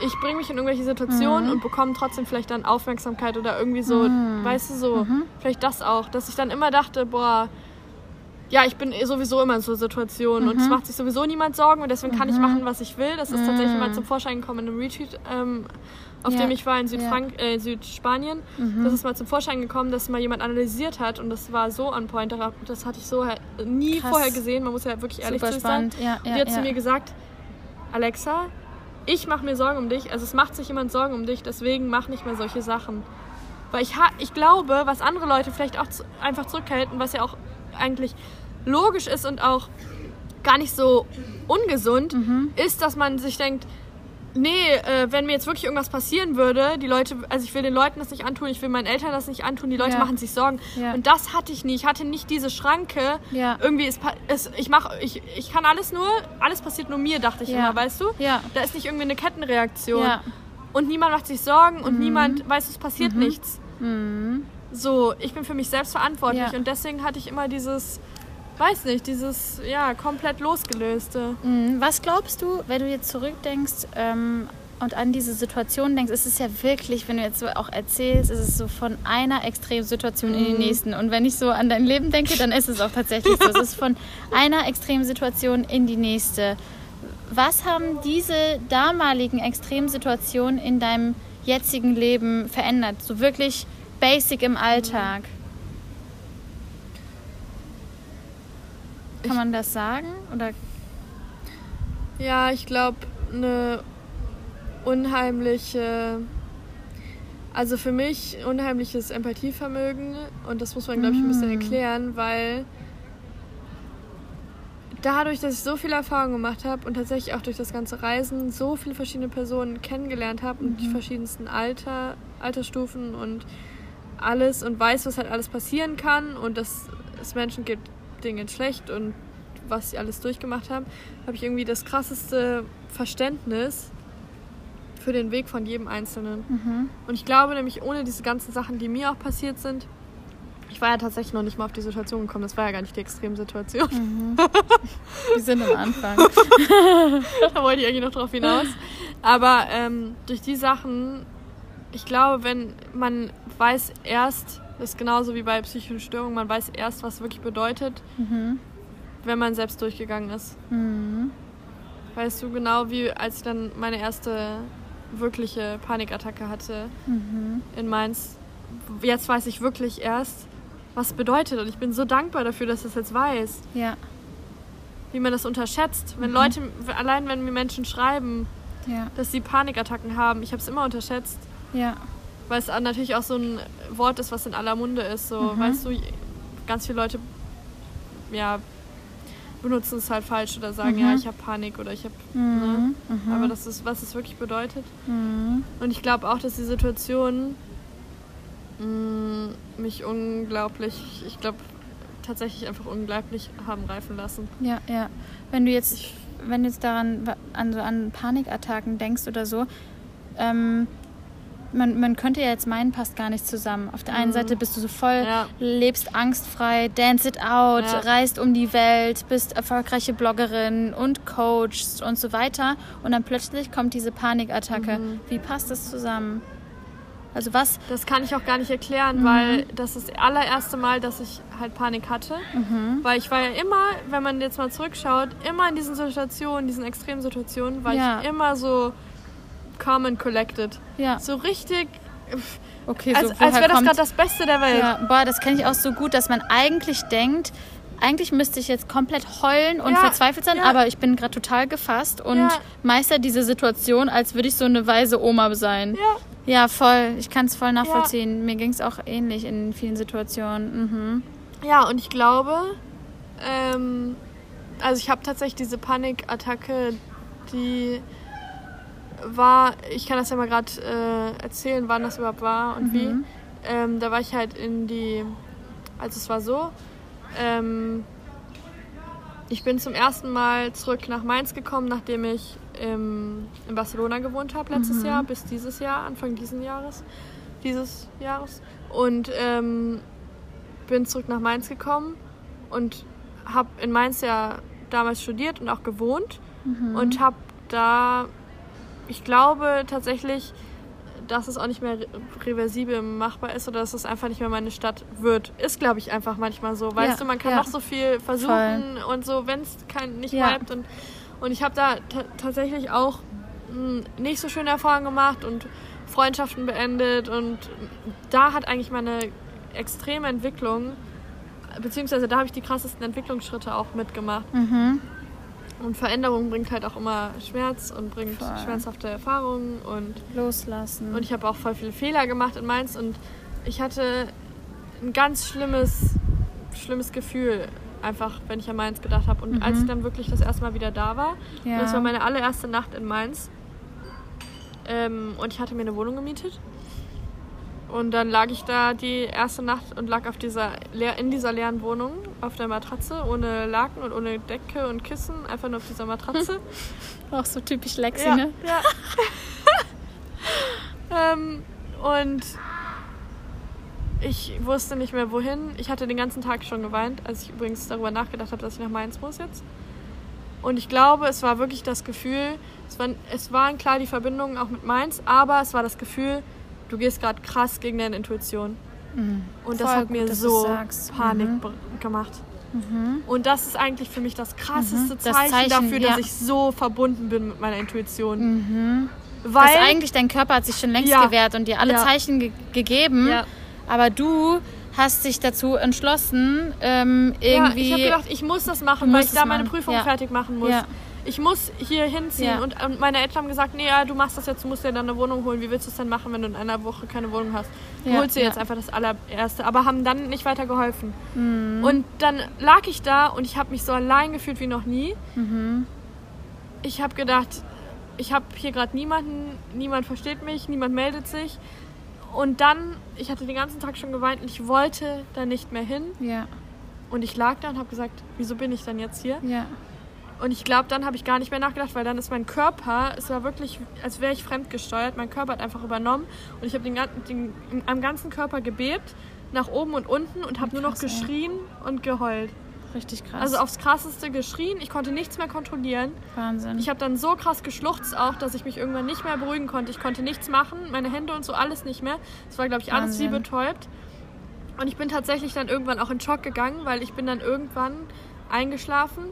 ich bringe mich in irgendwelche Situationen und bekomme trotzdem vielleicht dann Aufmerksamkeit oder irgendwie so, weißt du, so, vielleicht das auch, dass ich dann immer dachte, boah, ja, ich bin eh sowieso immer in so Situationen und es macht sich sowieso niemand Sorgen und deswegen kann ich machen, was ich will. Das ist tatsächlich mal zum Vorschein gekommen in einem Retreat, ähm, auf Ja, dem ich war in ja. Südfrank äh, Südspanien. Das ist mal zum Vorschein gekommen, dass mal jemand analysiert hat und das war so on point. Das hatte ich so nie Krass. vorher gesehen. Man muss ja wirklich ehrlich Super zu sein. spannend. Ja, Und ja, die hat ja. zu mir gesagt, Alexa, ich mache mir Sorgen um dich. Also es macht sich jemand Sorgen um dich, deswegen mach nicht mehr solche Sachen. Weil ich, ha ich glaube, was andere Leute vielleicht auch zu einfach zurückhalten, was ja auch eigentlich logisch ist und auch gar nicht so ungesund, Mhm. ist, dass man sich denkt, nee, äh, wenn mir jetzt wirklich irgendwas passieren würde, die Leute, also ich will den Leuten das nicht antun, ich will meinen Eltern das nicht antun, die Leute Ja. machen sich Sorgen. Ja. Und das hatte ich nie. Ich hatte nicht diese Schranke. Ja. Irgendwie ist, ist ich mach, ich, ich kann alles nur, alles passiert nur mir, dachte ich Ja. immer, weißt du? Ja. Da ist nicht irgendwie eine Kettenreaktion. Ja. Und niemand macht sich Sorgen und niemand weiß, es passiert nichts. Mhm. So, ich bin für mich selbst verantwortlich und deswegen hatte ich immer dieses, weiß nicht, dieses, ja, komplett losgelöste. Mhm. Was glaubst du, wenn du jetzt zurückdenkst ähm, und an diese Situation denkst, ist es ja wirklich, wenn du jetzt so auch erzählst, ist es so von einer Extremsituation in die nächsten. Und wenn ich so an dein Leben denke, dann ist es auch tatsächlich so. Es ist von einer Extremsituation in die nächste. Was haben diese damaligen Extremsituationen in deinem jetzigen Leben verändert? So wirklich basic im Alltag. Kann man das sagen? Oder? Ja, ich glaube, eine unheimliche, also für mich unheimliches Empathievermögen. Und das muss man, glaube ich, ein bisschen erklären, weil dadurch, dass ich so viel Erfahrung gemacht habe und tatsächlich auch durch das ganze Reisen so viele verschiedene Personen kennengelernt habe und die verschiedensten Alter, Altersstufen und alles und weiß, was halt alles passieren kann und dass es Menschen gibt, denen geht's schlecht und was sie alles durchgemacht haben, habe ich irgendwie das krasseste Verständnis für den Weg von jedem Einzelnen. Und ich glaube nämlich, ohne diese ganzen Sachen, die mir auch passiert sind, ich war ja tatsächlich noch nicht mal auf die Situation gekommen, das war ja gar nicht die Extremsituation. wir sind am Anfang? da wollte ich eigentlich noch drauf hinaus. Aber ähm, durch die Sachen, ich glaube, wenn man weiß erst, das ist genauso wie bei psychischen Störungen, man weiß erst, was wirklich bedeutet, wenn man selbst durchgegangen ist. Weißt du, genau wie als ich dann meine erste wirkliche Panikattacke hatte in Mainz. Jetzt weiß ich wirklich erst, was es bedeutet. Und ich bin so dankbar dafür, dass ich das jetzt weiß. Ja, Wie man das unterschätzt. Wenn Leute, allein wenn mir Menschen schreiben, ja, dass sie Panikattacken haben, ich habe es immer unterschätzt. ja. Weil es natürlich auch so ein Wort ist, was in aller Munde ist. So, weißt du, ganz viele Leute ja, benutzen es halt falsch oder sagen, ja, ich habe Panik oder ich habe. Ne? Aber das ist, was es wirklich bedeutet. Und ich glaube auch, dass die Situation mh, mich unglaublich, ich glaube, tatsächlich einfach unglaublich haben reifen lassen. Ja, ja. Wenn du jetzt, wenn du jetzt daran an, so an Panikattacken denkst oder so, ähm, man, man könnte ja jetzt meinen, passt gar nicht zusammen. Auf der einen Seite bist du so voll, Ja. lebst angstfrei, dance it out, Ja. reist um die Welt, bist erfolgreiche Bloggerin und coachst und so weiter. Und dann plötzlich kommt diese Panikattacke. Wie passt das zusammen? Also was? Das kann ich auch gar nicht erklären, weil das ist das allererste Mal, dass ich halt Panik hatte. Weil ich war ja immer, wenn man jetzt mal zurückschaut, immer in diesen Situationen, diesen extremen Situationen, war Ja. ich immer so calm and collected. Ja, So richtig, okay, als, so als woher wäre das gerade das Beste der Welt. Ja, boah, das kenne ich auch so gut, dass man eigentlich denkt, eigentlich müsste ich jetzt komplett heulen und Ja, verzweifelt sein, ja. aber ich bin gerade total gefasst und Ja. meister diese Situation, als würde ich so eine weise Oma sein. Ja. Ja, voll. Ich kann es voll nachvollziehen. Mir ging es auch ähnlich in vielen Situationen. Mhm. Ja, und ich glaube, ähm, also ich habe tatsächlich diese Panikattacke, die war, ich kann das ja mal gerade äh, erzählen, wann das überhaupt war und wie. Ähm, da war ich halt in die, also es war so, ähm, ich bin zum ersten Mal zurück nach Mainz gekommen, nachdem ich im, in Barcelona gewohnt habe letztes Jahr, bis dieses Jahr, Anfang diesen Jahres, dieses Jahres. Und ähm, bin zurück nach Mainz gekommen und habe in Mainz ja damals studiert und auch gewohnt und habe da, ich glaube tatsächlich, dass es auch nicht mehr re- reversibel machbar ist oder dass es einfach nicht mehr meine Stadt wird. Ist, glaube ich, einfach manchmal so. Weißt Ja, du, man kann ja. noch so viel versuchen und so, wenn es nicht Ja. bleibt. Und, und ich habe da ta- tatsächlich auch mh, nicht so schöne Erfahrungen gemacht und Freundschaften beendet. Und da hat eigentlich meine extreme Entwicklung, beziehungsweise da habe ich die krassesten Entwicklungsschritte auch mitgemacht. Mhm. Und Veränderung bringt halt auch immer Schmerz und bringt Voll. schmerzhafte Erfahrungen und Loslassen. und ich habe auch voll viele Fehler gemacht in Mainz und ich hatte ein ganz schlimmes, schlimmes Gefühl, einfach, wenn ich an Mainz gedacht habe. Und als ich dann wirklich das erste Mal wieder da war, Mhm. Ja. das war meine allererste Nacht in Mainz, ähm, und ich hatte mir eine Wohnung gemietet. Und dann lag ich da die erste Nacht und lag auf dieser, in dieser leeren Wohnung auf der Matratze, ohne Laken und ohne Decke und Kissen, einfach nur auf dieser Matratze. auch so typisch Lexi, Ja, ne? ja. ähm, und ich wusste nicht mehr wohin. Ich hatte den ganzen Tag schon geweint, als ich übrigens darüber nachgedacht habe, dass ich nach Mainz muss jetzt. Und ich glaube, es war wirklich das Gefühl, es waren, es waren klar die Verbindungen auch mit Mainz, aber es war das Gefühl, du gehst gerade krass gegen deine Intuition. Und das Voll hat mir gut, so. Panik Mhm. gemacht. Und das ist eigentlich für mich das krasseste Mhm. Das Zeichen, Zeichen, dafür, ja. dass ich so verbunden bin mit meiner Intuition. Mhm. Weil dass eigentlich dein Körper hat sich schon längst Ja. gewehrt und dir alle Ja. Zeichen ge gegeben, Ja. aber du hast dich dazu entschlossen, ähm, ja, irgendwie. ich habe gedacht, ich muss das machen, weil ich da meine machen. Prüfung Ja. fertig machen muss. Ich muss hier hinziehen Ja. und, und meine Eltern haben gesagt, nee, ja, du machst das jetzt, du musst dir dann eine Wohnung holen. Wie willst du es denn machen, wenn du in einer Woche keine Wohnung hast? Du Ja, holst dir jetzt einfach das allererste, aber haben dann nicht weiter geholfen. Mhm. Und dann lag ich da und ich habe mich so allein gefühlt wie noch nie. Mhm. Ich habe gedacht, ich habe hier gerade niemanden, niemand versteht mich, niemand meldet sich. Und dann, ich hatte den ganzen Tag schon geweint und ich wollte da nicht mehr hin. ja, Und ich lag da und habe gesagt, wieso bin ich dann jetzt hier? ja. Und ich glaube, dann habe ich gar nicht mehr nachgedacht, weil dann ist mein Körper, es war wirklich, als wäre ich fremdgesteuert. Mein Körper hat einfach übernommen und ich habe den, den, am ganzen Körper gebebt, nach oben und unten und habe nur noch Krass, ey. geschrien und geheult. Richtig krass. Also aufs krasseste geschrien. Ich konnte nichts mehr kontrollieren. Wahnsinn. Ich habe dann so krass geschluchzt auch, dass ich mich irgendwann nicht mehr beruhigen konnte. Ich konnte nichts machen, meine Hände und so alles nicht mehr. Es war, glaube ich, alles wie Wahnsinn. betäubt. Und ich bin tatsächlich dann irgendwann auch in Schock gegangen, weil ich bin dann irgendwann eingeschlafen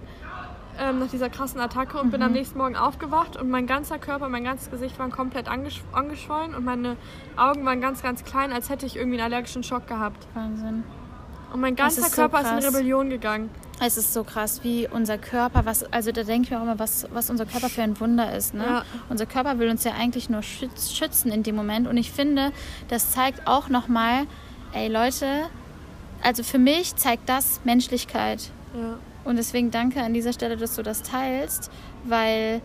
ähm, nach dieser krassen Attacke und bin Mhm. am nächsten Morgen aufgewacht und mein ganzer Körper, mein ganzes Gesicht waren komplett angesch angeschwollen und meine Augen waren ganz, ganz klein, als hätte ich irgendwie einen allergischen Schock gehabt. Wahnsinn. Und mein ganzer ist so Körper ist in. Rebellion gegangen. Es ist so krass, wie unser Körper, was, also da denke ich mir auch immer, was, was unser Körper für ein Wunder ist. Ne? Ja. Unser Körper will uns ja eigentlich nur schütz, schützen in dem Moment. Und ich finde, das zeigt auch nochmal, ey Leute, also für mich zeigt das Menschlichkeit. Ja. Und deswegen danke an dieser Stelle, dass du das teilst, weil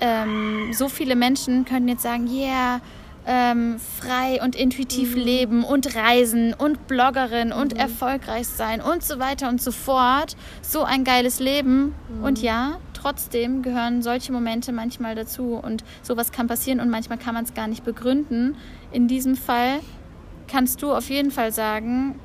ähm, so viele Menschen könnten jetzt sagen, yeah, ähm, frei und intuitiv leben und reisen und Bloggerin und erfolgreich sein und so weiter und so fort. So ein geiles Leben. Und ja, trotzdem gehören solche Momente manchmal dazu und sowas kann passieren und manchmal kann man es gar nicht begründen. In diesem Fall kannst du auf jeden Fall sagen,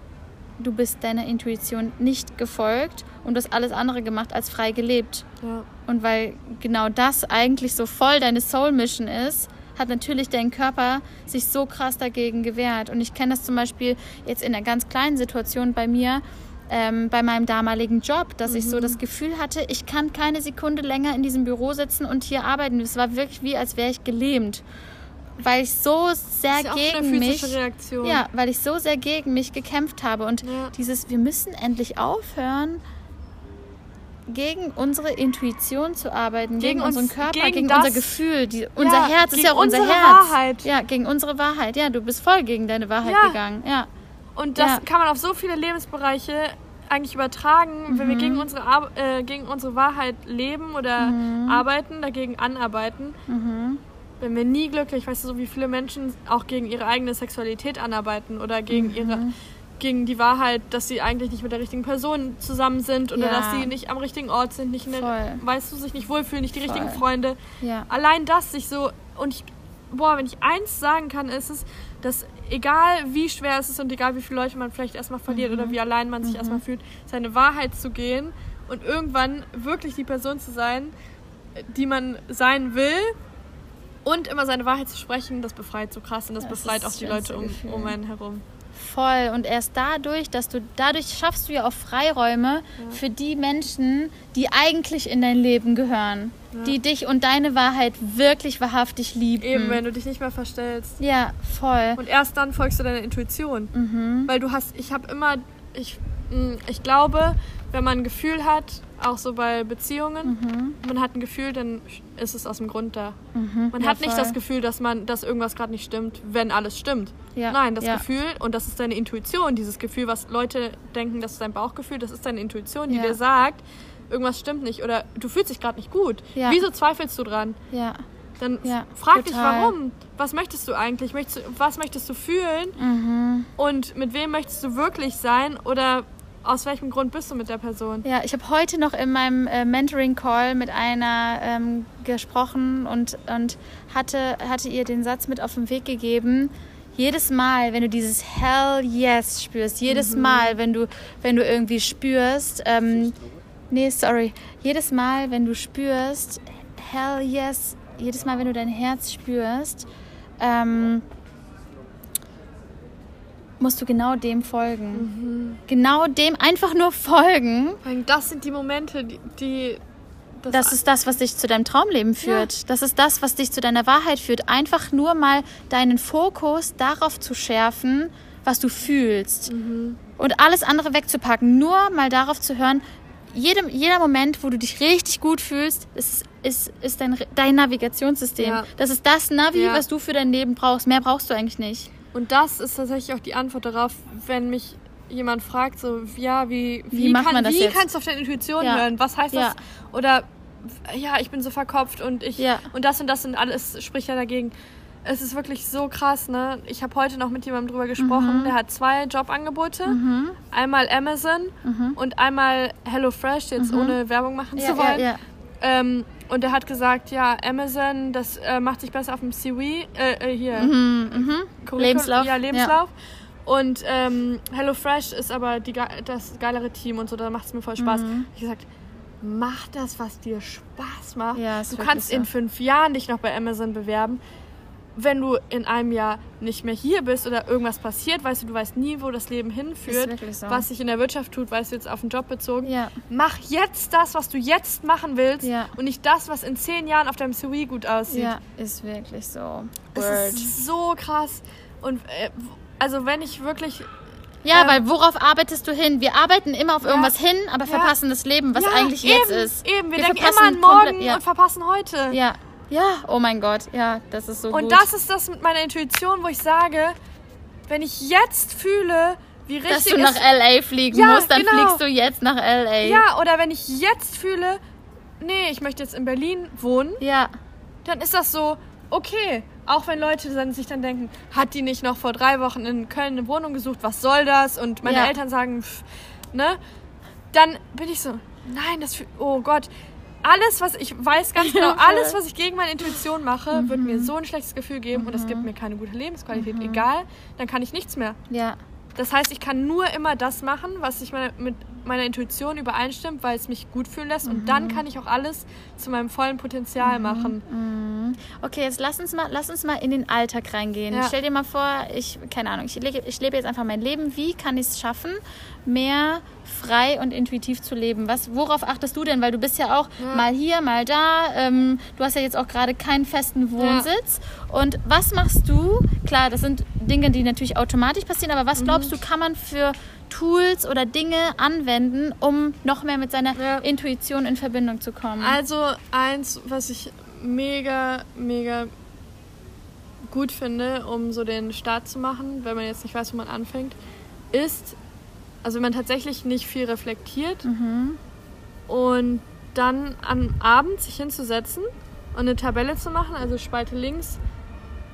du bist deiner Intuition nicht gefolgt und hast alles andere gemacht als frei gelebt. Ja. Und weil genau das eigentlich so voll deine Soul Mission ist, hat natürlich dein Körper sich so krass dagegen gewehrt. Und ich kenne das zum Beispiel jetzt in einer ganz kleinen Situation bei mir, ähm, bei meinem damaligen Job, dass ich so das Gefühl hatte, ich kann keine Sekunde länger in diesem Büro sitzen und hier arbeiten. Es war wirklich wie, als wäre ich gelähmt. Weil ich so sehr ja gegen mich. Reaktion. Ja, weil ich so sehr gegen mich gekämpft habe. Und Ja. dieses, wir müssen endlich aufhören, gegen unsere Intuition zu arbeiten, gegen, Gegen uns- unseren Körper, gegen gegen, unser Gefühl. Die, unser Herz ist ja auch unser unsere Herz. Wahrheit. Ja, gegen unsere Wahrheit. Ja, du bist voll gegen deine Wahrheit Ja. gegangen. Ja. Und das Ja. kann man auf so viele Lebensbereiche eigentlich übertragen, wenn wir Mhm. gegen unsere, Ar äh, gegen unsere Wahrheit leben oder Mhm. arbeiten, dagegen anarbeiten. Wenn wir nie glücklich, weißt du, so wie viele Menschen auch gegen ihre eigene Sexualität anarbeiten oder gegen Mhm. ihre gegen die Wahrheit, dass sie eigentlich nicht mit der richtigen Person zusammen sind oder Ja. dass sie nicht am richtigen Ort sind, nicht in der, Voll. weißt du, sich nicht wohlfühlen, nicht die richtigen Voll. Freunde. Ja. Allein das sich so und ich boah, wenn ich eins sagen kann, ist es, dass egal wie schwer es ist und egal wie viele Leute man vielleicht erstmal verliert Mhm. oder wie allein man sich erstmal fühlt, seine Wahrheit zu gehen und irgendwann wirklich die Person zu sein, die man sein will und immer seine Wahrheit zu sprechen, das befreit so krass und das, Das befreit auch die Leute um, Gefühl. um einen herum. Voll. Und erst dadurch, dass du, dadurch schaffst du ja auch Freiräume für die Menschen, die eigentlich in dein Leben gehören. Die dich und deine Wahrheit wirklich wahrhaftig lieben. Eben, wenn du dich nicht mehr verstellst. Ja, voll. Und erst dann folgst du deiner Intuition. Mhm. Weil du hast, ich habe immer, ich, mh, ich glaube, wenn man ein Gefühl hat, auch so bei Beziehungen, Mhm. man hat ein Gefühl, dann ist es aus dem Grund da. Man Ja, hat nicht voll. das Gefühl, dass man, dass irgendwas gerade nicht stimmt, wenn alles stimmt. Ja, Nein, das ja. Gefühl, und das ist deine Intuition, dieses Gefühl, was Leute denken, das ist dein Bauchgefühl, das ist deine Intuition, die dir sagt, irgendwas stimmt nicht oder du fühlst dich gerade nicht gut. Wieso zweifelst du dran? Ja. Dann frag dich, total. warum? Was möchtest du eigentlich? Möchtest du, was möchtest du fühlen? Mhm. Und mit wem möchtest du wirklich sein? Oder aus welchem Grund bist du mit der Person? Ja, ich habe heute noch in meinem äh, Mentoring-Call mit einer ähm, gesprochen und, und hatte, hatte ihr den Satz mit auf den Weg gegeben, jedes Mal, wenn du dieses Hell Yes spürst, jedes Mhm. Mal, wenn du, wenn du irgendwie spürst, ähm, nee, sorry, jedes Mal, wenn du spürst, Hell Yes, jedes Mal, wenn du dein Herz spürst, ähm, musst du genau dem folgen. Genau dem einfach nur folgen. Das sind die Momente, die. die Das ist das, was dich zu deinem Traumleben führt. Das ist das, was dich zu deiner Wahrheit führt. Einfach nur mal deinen Fokus darauf zu schärfen, was du fühlst. Und alles andere wegzupacken. Nur mal darauf zu hören, jedem, jeder Moment, wo du dich richtig gut fühlst, ist, ist, ist dein, dein Navigationssystem. Ja. Das ist das Navi, Ja. was du für dein Leben brauchst. Mehr brauchst du eigentlich nicht. Und das ist tatsächlich auch die Antwort darauf, wenn mich jemand fragt, so, ja, wie, Wie macht kann, wie kannst du auf deine Intuition Ja. hören? Was heißt Ja. das? Oder, ja, ich bin so verkopft und ich, Ja. und das und das und alles spricht ja dagegen. Es ist wirklich so krass, ne? Ich habe heute noch mit jemandem drüber gesprochen, Mhm. der hat zwei Jobangebote. Einmal Amazon und einmal HelloFresh, jetzt ohne Werbung machen zu wollen. Mhm. ja, ja. Ähm, und er hat gesagt, ja, Amazon, das äh, macht sich besser auf dem CV, äh, äh, hier, Mhm, mhm. Lebenslauf. Ja, Lebenslauf. Und ähm, HelloFresh ist aber die, das geilere Team und so, da macht es mir voll Spaß. Mhm. Ich gesagt, mach das, was dir Spaß macht. Ja, du kannst so. in fünf Jahren dich noch bei Amazon bewerben. Wenn du in einem Jahr nicht mehr hier bist oder irgendwas passiert, weißt du, du weißt nie, wo das Leben hinführt, so. was sich in der Wirtschaft tut, weißt du jetzt auf den Job bezogen. Ja. Mach jetzt das, was du jetzt machen willst Ja. und nicht das, was in zehn Jahren auf deinem CV gut aussieht. Ja, ist wirklich so. Es ist so krass. Und äh, also wenn ich wirklich Ja, Ähm, weil worauf arbeitest du hin? Wir arbeiten immer auf Ja. irgendwas hin, aber Ja. verpassen das Leben, was Ja, eigentlich eben, jetzt ist. Eben, wir, Wir denken immer an morgen ja. und verpassen heute. Ja, ja, oh mein Gott, ja, das ist so und gut. das ist das mit meiner Intuition, wo ich sage, wenn ich jetzt fühle, wie richtig dass du nach LA fliegen Ja, musst, dann genau. fliegst du jetzt nach LA. Ja, oder wenn ich jetzt fühle, nee, ich möchte jetzt in Berlin wohnen, Ja, dann ist das so, okay. Auch wenn Leute dann, sich dann denken, hat die nicht noch vor drei Wochen in Köln eine Wohnung gesucht, was soll das? Und meine Ja. Eltern sagen, pff, ne? Dann bin ich so, nein, das, oh Gott. Alles, was ich weiß ganz genau, alles, was ich gegen meine Intuition mache, wird mir so ein schlechtes Gefühl geben und das gibt mir keine gute Lebensqualität. Egal, dann kann ich nichts mehr. ja, Das heißt, ich kann nur immer das machen, was sich meine, mit meiner Intuition übereinstimmt, weil es mich gut fühlen lässt. Und dann kann ich auch alles zu meinem vollen Potenzial machen. Okay, jetzt lass uns mal, lass uns mal in den Alltag reingehen. Ja. Stell dir mal vor, ich, keine Ahnung, ich lebe, ich lebe jetzt einfach mein Leben. Wie kann ich es schaffen, mehr frei und intuitiv zu leben? Was, worauf achtest du denn? Weil du bist ja auch mal hier, mal da. Ähm, du hast ja jetzt auch gerade keinen festen Wohnsitz. Und was machst du? Klar, das sind Dinge, die natürlich automatisch passieren, aber was glaubst Mhm. du, kann man für Tools oder Dinge anwenden, um noch mehr mit seiner Ja. Intuition in Verbindung zu kommen? Also eins, was ich mega, mega gut finde, um so den Start zu machen, wenn man jetzt nicht weiß, wo man anfängt, ist, also wenn man tatsächlich nicht viel reflektiert und dann am Abend sich hinzusetzen und eine Tabelle zu machen, also Spalte links,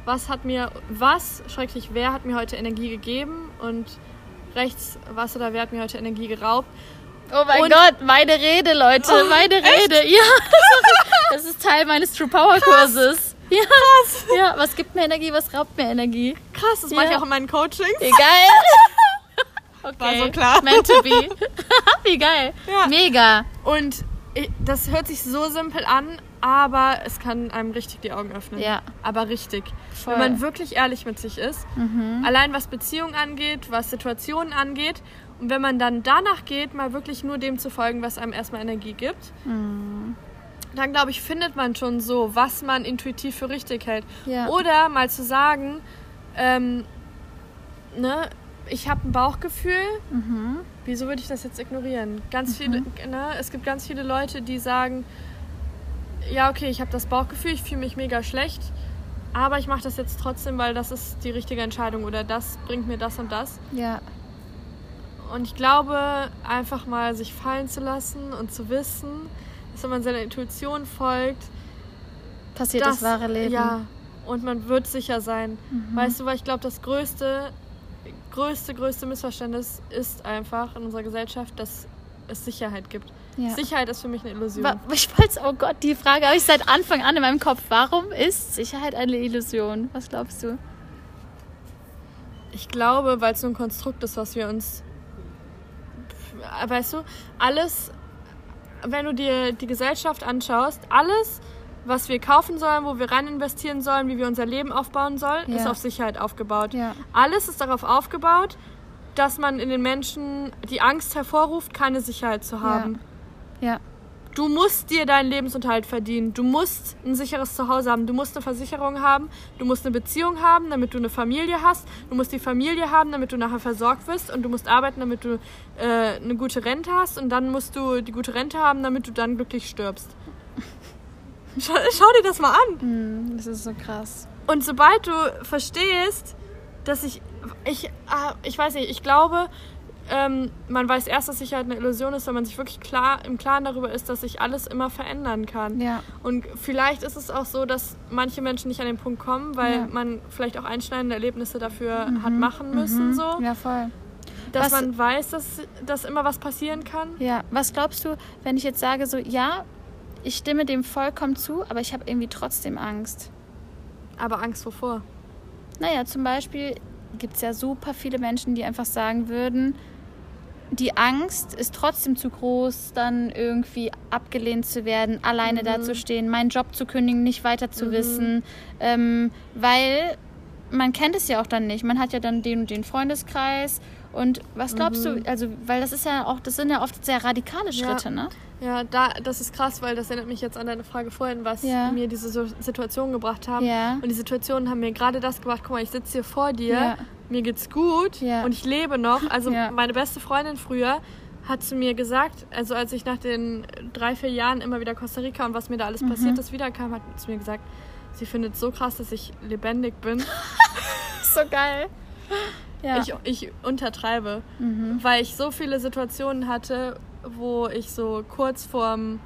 was hat mir, was, schrecklich, wer hat mir heute Energie gegeben und rechts, was oder wer hat mir heute Energie geraubt. Oh mein Und- Gott, meine Rede, Leute, Oh, meine Rede. Ja, das ist Teil meines True Power Kurses. Ja. ja, was gibt mir Energie, was raubt mir Energie? Krass, das mache ich Ja. auch in meinen Coachings. Egal. Okay. War so klar. Meant to be. Wie geil. Ja. Mega. Und das hört sich so simpel an, aber es kann einem richtig die Augen öffnen. Ja. Aber richtig. Voll. Mhm. Wenn man wirklich ehrlich mit sich ist, allein was Beziehungen angeht, was Situationen angeht, und wenn man dann danach geht, mal wirklich nur dem zu folgen, was einem erstmal Energie gibt, Mhm. dann glaube ich, findet man schon so, was man intuitiv für richtig hält. Ja. Oder mal zu sagen, ähm, ne, ich habe ein Bauchgefühl, Mhm. wieso würde ich das jetzt ignorieren? Ganz viele, ne, es gibt ganz viele Leute, die sagen, ja, okay, ich habe das Bauchgefühl, ich fühle mich mega schlecht, aber ich mache das jetzt trotzdem, weil das ist die richtige Entscheidung oder das bringt mir das und das. Ja. Und ich glaube, einfach mal sich fallen zu lassen und zu wissen, dass wenn man seiner Intuition folgt, Passiert das, wahre Leben. Ja, und man wird sicher sein. Mhm. Weißt du, weil ich glaube, das größte, größte, größte Missverständnis ist einfach in unserer Gesellschaft, dass es Sicherheit gibt. Ja. Sicherheit ist für mich eine Illusion. Ich wollte, oh Gott, die Frage habe ich seit Anfang an in meinem Kopf. Warum ist Sicherheit eine Illusion? Was glaubst du? Ich glaube, weil es nur ein Konstrukt ist, was wir uns. Weißt du, alles, wenn du dir die Gesellschaft anschaust, alles, was wir kaufen sollen, wo wir rein investieren sollen, wie wir unser Leben aufbauen sollen, Ja. ist auf Sicherheit aufgebaut. Ja. Alles ist darauf aufgebaut, dass man in den Menschen die Angst hervorruft, keine Sicherheit zu haben. Ja. Du musst dir deinen Lebensunterhalt verdienen. Du musst ein sicheres Zuhause haben. Du musst eine Versicherung haben. Du musst eine Beziehung haben, damit du eine Familie hast. Du musst die Familie haben, damit du nachher versorgt wirst. Und du musst arbeiten, damit du äh, eine gute Rente hast. Und dann musst du die gute Rente haben, damit du dann glücklich stirbst. Schau, schau dir das mal an. Hm, das ist so krass. Und sobald du verstehst, dass ich, ich, ah, ich weiß nicht, ich glaube, ähm, man weiß erst, dass Sicherheit eine Illusion ist, wenn man sich wirklich klar im Klaren darüber ist, dass sich alles immer verändern kann. Ja. Und vielleicht ist es auch so, dass manche Menschen nicht an den Punkt kommen, weil Ja. man vielleicht auch einschneidende Erlebnisse dafür hat machen müssen, so, Ja, voll. dass Was- man weiß, dass, dass immer was passieren kann. Ja, was glaubst du, wenn ich jetzt sage, so, ja, ich stimme dem vollkommen zu, aber ich habe irgendwie trotzdem Angst? Aber Angst wovor? Naja, zum Beispiel gibt es ja super viele Menschen, die einfach sagen würden, die Angst ist trotzdem zu groß, dann irgendwie abgelehnt zu werden, alleine dazustehen, meinen Job zu kündigen, nicht weiter zu wissen, ähm, weil man kennt es ja auch dann nicht. Man hat ja dann den und den Freundeskreis. Und was glaubst du, also, weil das ist ja auch, das sind ja oft sehr radikale Schritte, ne? Ja, da, das ist krass, weil das erinnert mich jetzt an deine Frage vorhin, was Ja. mir diese Situation gebracht haben. Ja. Und die Situationen haben mir gerade das gebracht, guck mal, ich sitze hier vor dir, Ja. Mir geht's gut Ja. und ich lebe noch. Also Ja. meine beste Freundin früher hat zu mir gesagt, also als ich nach den drei, vier Jahren immer wieder Costa Rica und was mir da alles Mhm. passiert ist, wiederkam, hat zu mir gesagt, sie findet es so krass, dass ich lebendig bin. So geil. Ja. Ich, ich untertreibe, weil ich so viele Situationen hatte, wo ich so kurz vorm,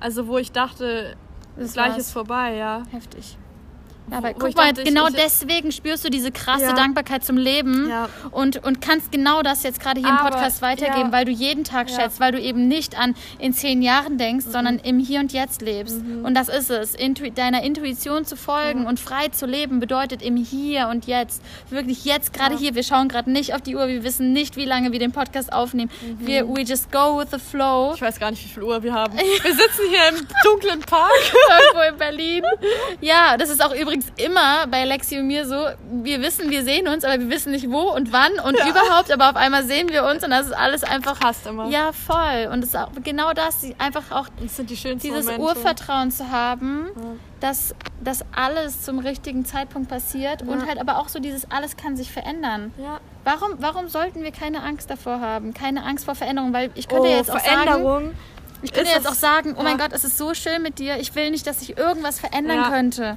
also wo ich dachte, Das gleich war's. ist vorbei, ja. Heftig. Ja, aber guck mal, dachte, genau ich- deswegen spürst du diese krasse Ja. Dankbarkeit zum Leben Ja. und, und kannst genau das jetzt gerade hier im Aber, Podcast weitergeben, weil du jeden Tag schätzt, weil du eben nicht an in zehn Jahren denkst, Mhm. sondern im Hier und Jetzt lebst. Und das ist es. Intu deiner Intuition zu folgen und frei zu leben bedeutet im Hier und Jetzt. Wirklich jetzt gerade hier. Wir schauen gerade nicht auf die Uhr. Wir wissen nicht, wie lange wir den Podcast aufnehmen. Wir, we just go with the flow. Mhm. Ich weiß gar nicht, wie viel Uhr wir haben. Wir sitzen hier im dunklen Park. irgendwo in Berlin. Ja, das ist auch übrigens immer bei Lexi und mir so. Wir wissen, wir sehen uns, aber wir wissen nicht wo und wann und überhaupt. Aber auf einmal sehen wir uns und das ist alles einfach. Passt immer. Ja, voll. Und es ist auch genau das, einfach auch die dieses Momente. Urvertrauen zu haben, dass das alles zum richtigen Zeitpunkt passiert und Ja. halt aber auch so dieses alles kann sich verändern. Ja. Warum, warum sollten wir keine Angst davor haben? Keine Angst vor Veränderung, weil ich könnte Oh, jetzt auch sagen, ich könnte jetzt auch sagen, oh mein ja. Gott, es ist so schön mit dir. Ich will nicht, dass sich irgendwas verändern Ja. könnte.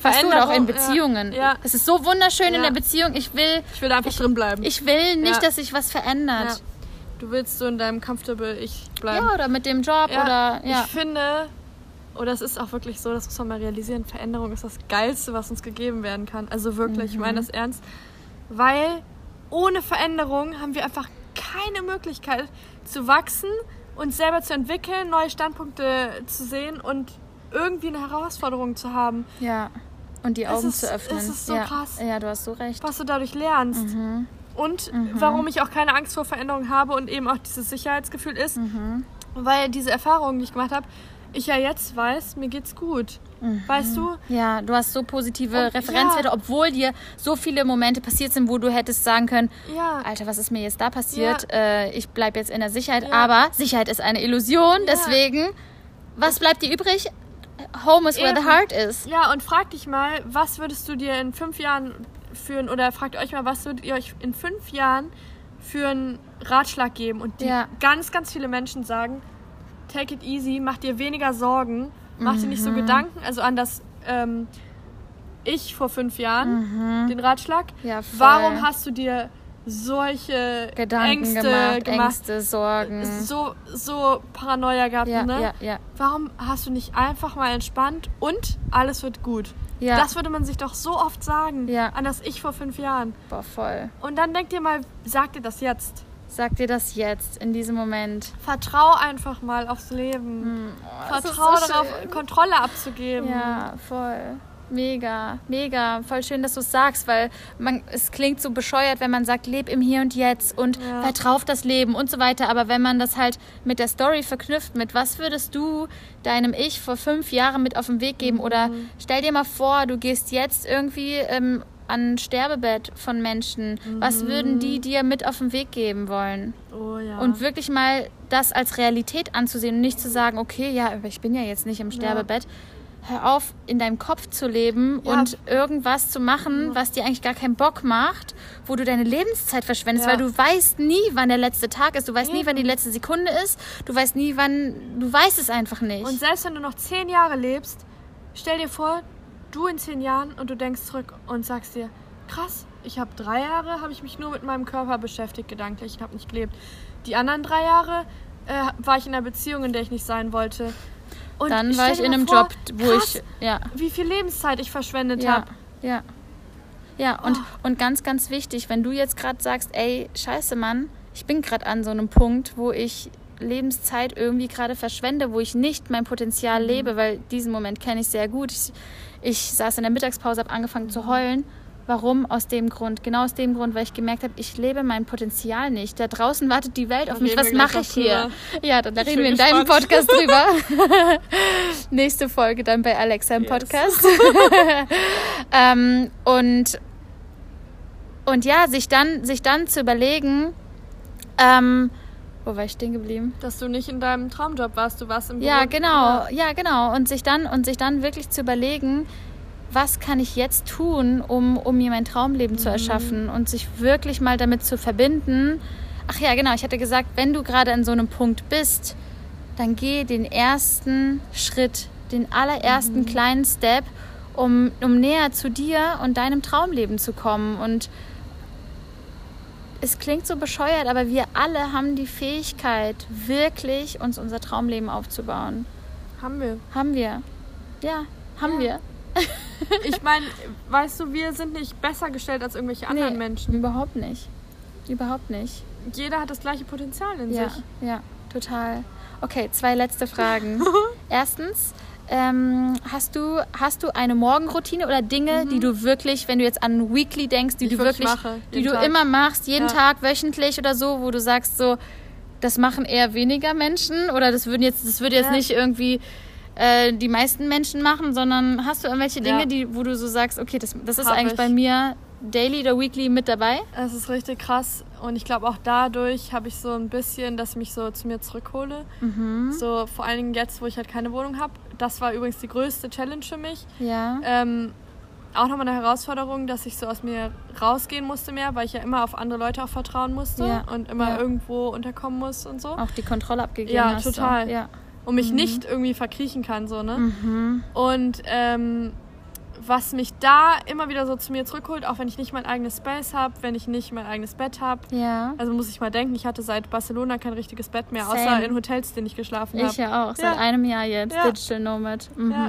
Oder auch in Veränderung, ja. Beziehungen. Ja. Es ist so wunderschön in Ja. der Beziehung. Ich will, Ich will einfach drin bleiben. ich will nicht, dass sich was verändert. Du willst so in deinem comfortable Ich bleiben. Ja, oder mit dem Job oder. Ich finde, oder es ist auch wirklich so, das muss man mal realisieren, Veränderung ist das Geilste, was uns gegeben werden kann. Also wirklich, ich meine das ernst. Weil ohne Veränderung haben wir einfach keine Möglichkeit zu wachsen, uns selber zu entwickeln, neue Standpunkte zu sehen und irgendwie eine Herausforderung zu haben, ja. Und die Augen ist- zu öffnen. es ist so ja. krass. Ja, du hast so recht. was du dadurch lernst. Mhm. Und warum ich auch keine Angst vor Veränderung habe und eben auch dieses Sicherheitsgefühl ist, Mhm. weil diese Erfahrungen, die ich gemacht habe, ich ja jetzt weiß, mir geht's gut. Weißt du? Ja, du hast so positive Und- Referenzwerte, ja. obwohl dir so viele Momente passiert sind, wo du hättest sagen können, Ja. Alter, was ist mir jetzt da passiert? Äh, ich bleibe jetzt in der Sicherheit. Ja. Aber Sicherheit ist eine Illusion. Ja. Deswegen, was bleibt dir übrig? Home is where the heart is. Ja, und frag dich mal, was würdest du dir in fünf Jahren führen, oder fragt euch mal, was würdet ihr euch in fünf Jahren für einen Ratschlag geben? Und die Ja. ganz, ganz viele Menschen sagen, take it easy, mach dir weniger Sorgen, mach dir Mhm. nicht so Gedanken, also an das ähm, Ich vor fünf Jahren, den Ratschlag. Mhm. Ja. Warum hast du dir solche Gedanken Ängste gemacht, gemacht? Ängste, Sorgen. So, so Paranoia gehabt, ja, ne? ja, ja. Warum hast du nicht einfach mal entspannt und alles wird gut? Ja. Das würde man sich doch so oft sagen Ja. an das Ich vor fünf Jahren. Boah, voll. Und dann denkt ihr mal, sag dir das jetzt. Sag dir das jetzt, in diesem Moment. Vertrau einfach mal aufs Leben. das ist Vertrau so darauf, schön. Kontrolle abzugeben. Ja, voll. Mega, mega. Voll schön, dass du es sagst, weil man, es klingt so bescheuert, wenn man sagt, leb im Hier und Jetzt und Ja. vertrau auf das Leben und so weiter. Aber wenn man das halt mit der Story verknüpft, mit was würdest du deinem Ich vor fünf Jahren mit auf den Weg geben? Oder Mhm. stell dir mal vor, du gehst jetzt irgendwie ähm, an ein Sterbebett von Menschen. Was würden die dir mit auf den Weg geben wollen? Oh ja. Und wirklich mal das als Realität anzusehen und nicht zu sagen, okay, ja, aber ich bin ja jetzt nicht im Sterbebett. Hör auf, in deinem Kopf zu leben Ja. und irgendwas zu machen, was dir eigentlich gar keinen Bock macht, wo du deine Lebenszeit verschwendest, Ja. weil du weißt nie, wann der letzte Tag ist, du weißt nie, wann die Eben. letzte Sekunde ist, du weißt nie, wann, du weißt es einfach nicht. Und selbst wenn du noch zehn Jahre lebst, stell dir vor, du in zehn Jahren und du denkst zurück und sagst dir, krass, ich habe drei Jahre, habe ich mich nur mit meinem Körper beschäftigt, gedanklich, ich habe nicht gelebt. Die anderen drei Jahre äh, war ich in einer Beziehung, in der ich nicht sein wollte. Und Dann war ich in einem vor, Job, wo krass, ich, ja, Wie viel Lebenszeit ich verschwendet ja, habe. ja. Ja, und, Oh. und ganz, ganz wichtig, wenn du jetzt gerade sagst, ey, scheiße, Mann, ich bin gerade an so einem Punkt, wo ich Lebenszeit irgendwie gerade verschwende, wo ich nicht mein Potenzial lebe, weil diesen Moment kenne ich sehr gut. Ich, ich saß in der Mittagspause, habe angefangen zu heulen. Warum? Aus dem Grund. Genau aus dem Grund, weil ich gemerkt habe, ich lebe mein Potenzial nicht. Da draußen wartet die Welt auf Da mich. reden Was mache ich hier? Ja, dann da reden wir in deinem. Podcast drüber. Nächste Folge dann bei Alexa im Yes. Podcast. ähm, und, und ja, sich dann, sich dann zu überlegen, ähm, wo war ich stehen geblieben? Dass du nicht in deinem Traumjob warst, du warst im Ja, Büro. genau, ja, genau. Und sich dann, und sich dann wirklich zu überlegen, was kann ich jetzt tun, um, um mir mein Traumleben Mhm. zu erschaffen und sich wirklich mal damit zu verbinden. Ach ja, genau, ich hatte gesagt, wenn du gerade an so einem Punkt bist, dann geh den ersten Schritt, den allerersten Mhm. kleinen Step, um, um näher zu dir und deinem Traumleben zu kommen. Und es klingt so bescheuert, aber wir alle haben die Fähigkeit, wirklich uns unser Traumleben aufzubauen. Haben wir. Haben wir. Ja, haben Ja. wir. Ich meine, weißt du, wir sind nicht besser gestellt als irgendwelche anderen Nee, Menschen. Überhaupt nicht. Überhaupt nicht. Jeder hat das gleiche Potenzial in Ja, sich. ja, total. Okay, zwei letzte Fragen. Erstens, ähm, hast, du, hast du eine Morgenroutine oder Dinge, die du wirklich, wenn du jetzt an Weekly denkst, die Die du Mhm. ich wirklich, mache, die du Tag. immer machst, jeden Ja. Tag, wöchentlich oder so, wo du sagst so, das machen eher weniger Menschen oder das würden jetzt, das würde jetzt Ja. nicht irgendwie äh, die meisten Menschen machen, sondern hast du irgendwelche Dinge, Ja. die, wo du so sagst, okay, das, das ist Hab eigentlich ich. bei mir daily oder weekly mit dabei? Es ist richtig krass und ich glaube auch dadurch habe ich so ein bisschen, dass ich mich so zu mir zurückhole. Mhm. So vor allen Dingen jetzt, wo ich halt keine Wohnung habe. Das war übrigens die größte Challenge für mich. Ja. Ähm, auch nochmal eine Herausforderung, dass ich so aus mir rausgehen musste mehr, weil ich ja immer auf andere Leute auch vertrauen musste Ja. und immer Ja. irgendwo unterkommen muss und so. Auch die Kontrolle abgegeben Ja, total. Ja. Und mich nicht irgendwie verkriechen kann, so, ne? Mhm. Und ähm, was mich da immer wieder so zu mir zurückholt, auch wenn ich nicht mein eigenes Space habe, wenn ich nicht mein eigenes Bett habe. Ja. Also muss ich mal denken, ich hatte seit Barcelona kein richtiges Bett mehr, Same. außer in Hotels, in denen ich geschlafen habe. Ich ja auch, seit Ja. einem Jahr jetzt, Ja. Digital Nomad. Mhm. Ja.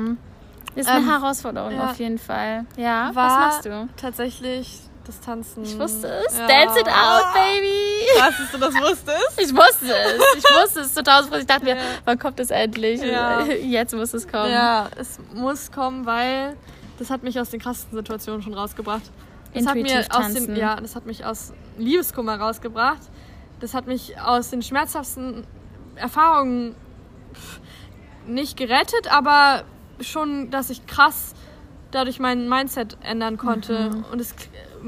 Ist eine Ähm, Herausforderung auf jeden Fall. Ja, was machst du? Tatsächlich das Tanzen. Ich wusste es. Ja. Dance it out, baby! Krass, dass du das wusstest. Ich wusste es. Ich wusste es zu 1000 Ich dachte mir, Ja. wann kommt es endlich? Ja. Jetzt muss es kommen. Ja, es muss kommen, weil das hat mich aus den krassesten Situationen schon rausgebracht. Das hat Intuitiv mir aus tanzen. dem, ja, das hat mich aus Liebeskummer rausgebracht. Das hat mich aus den schmerzhaften Erfahrungen nicht gerettet, aber schon, dass ich krass dadurch mein Mindset ändern konnte. Mhm. Und es,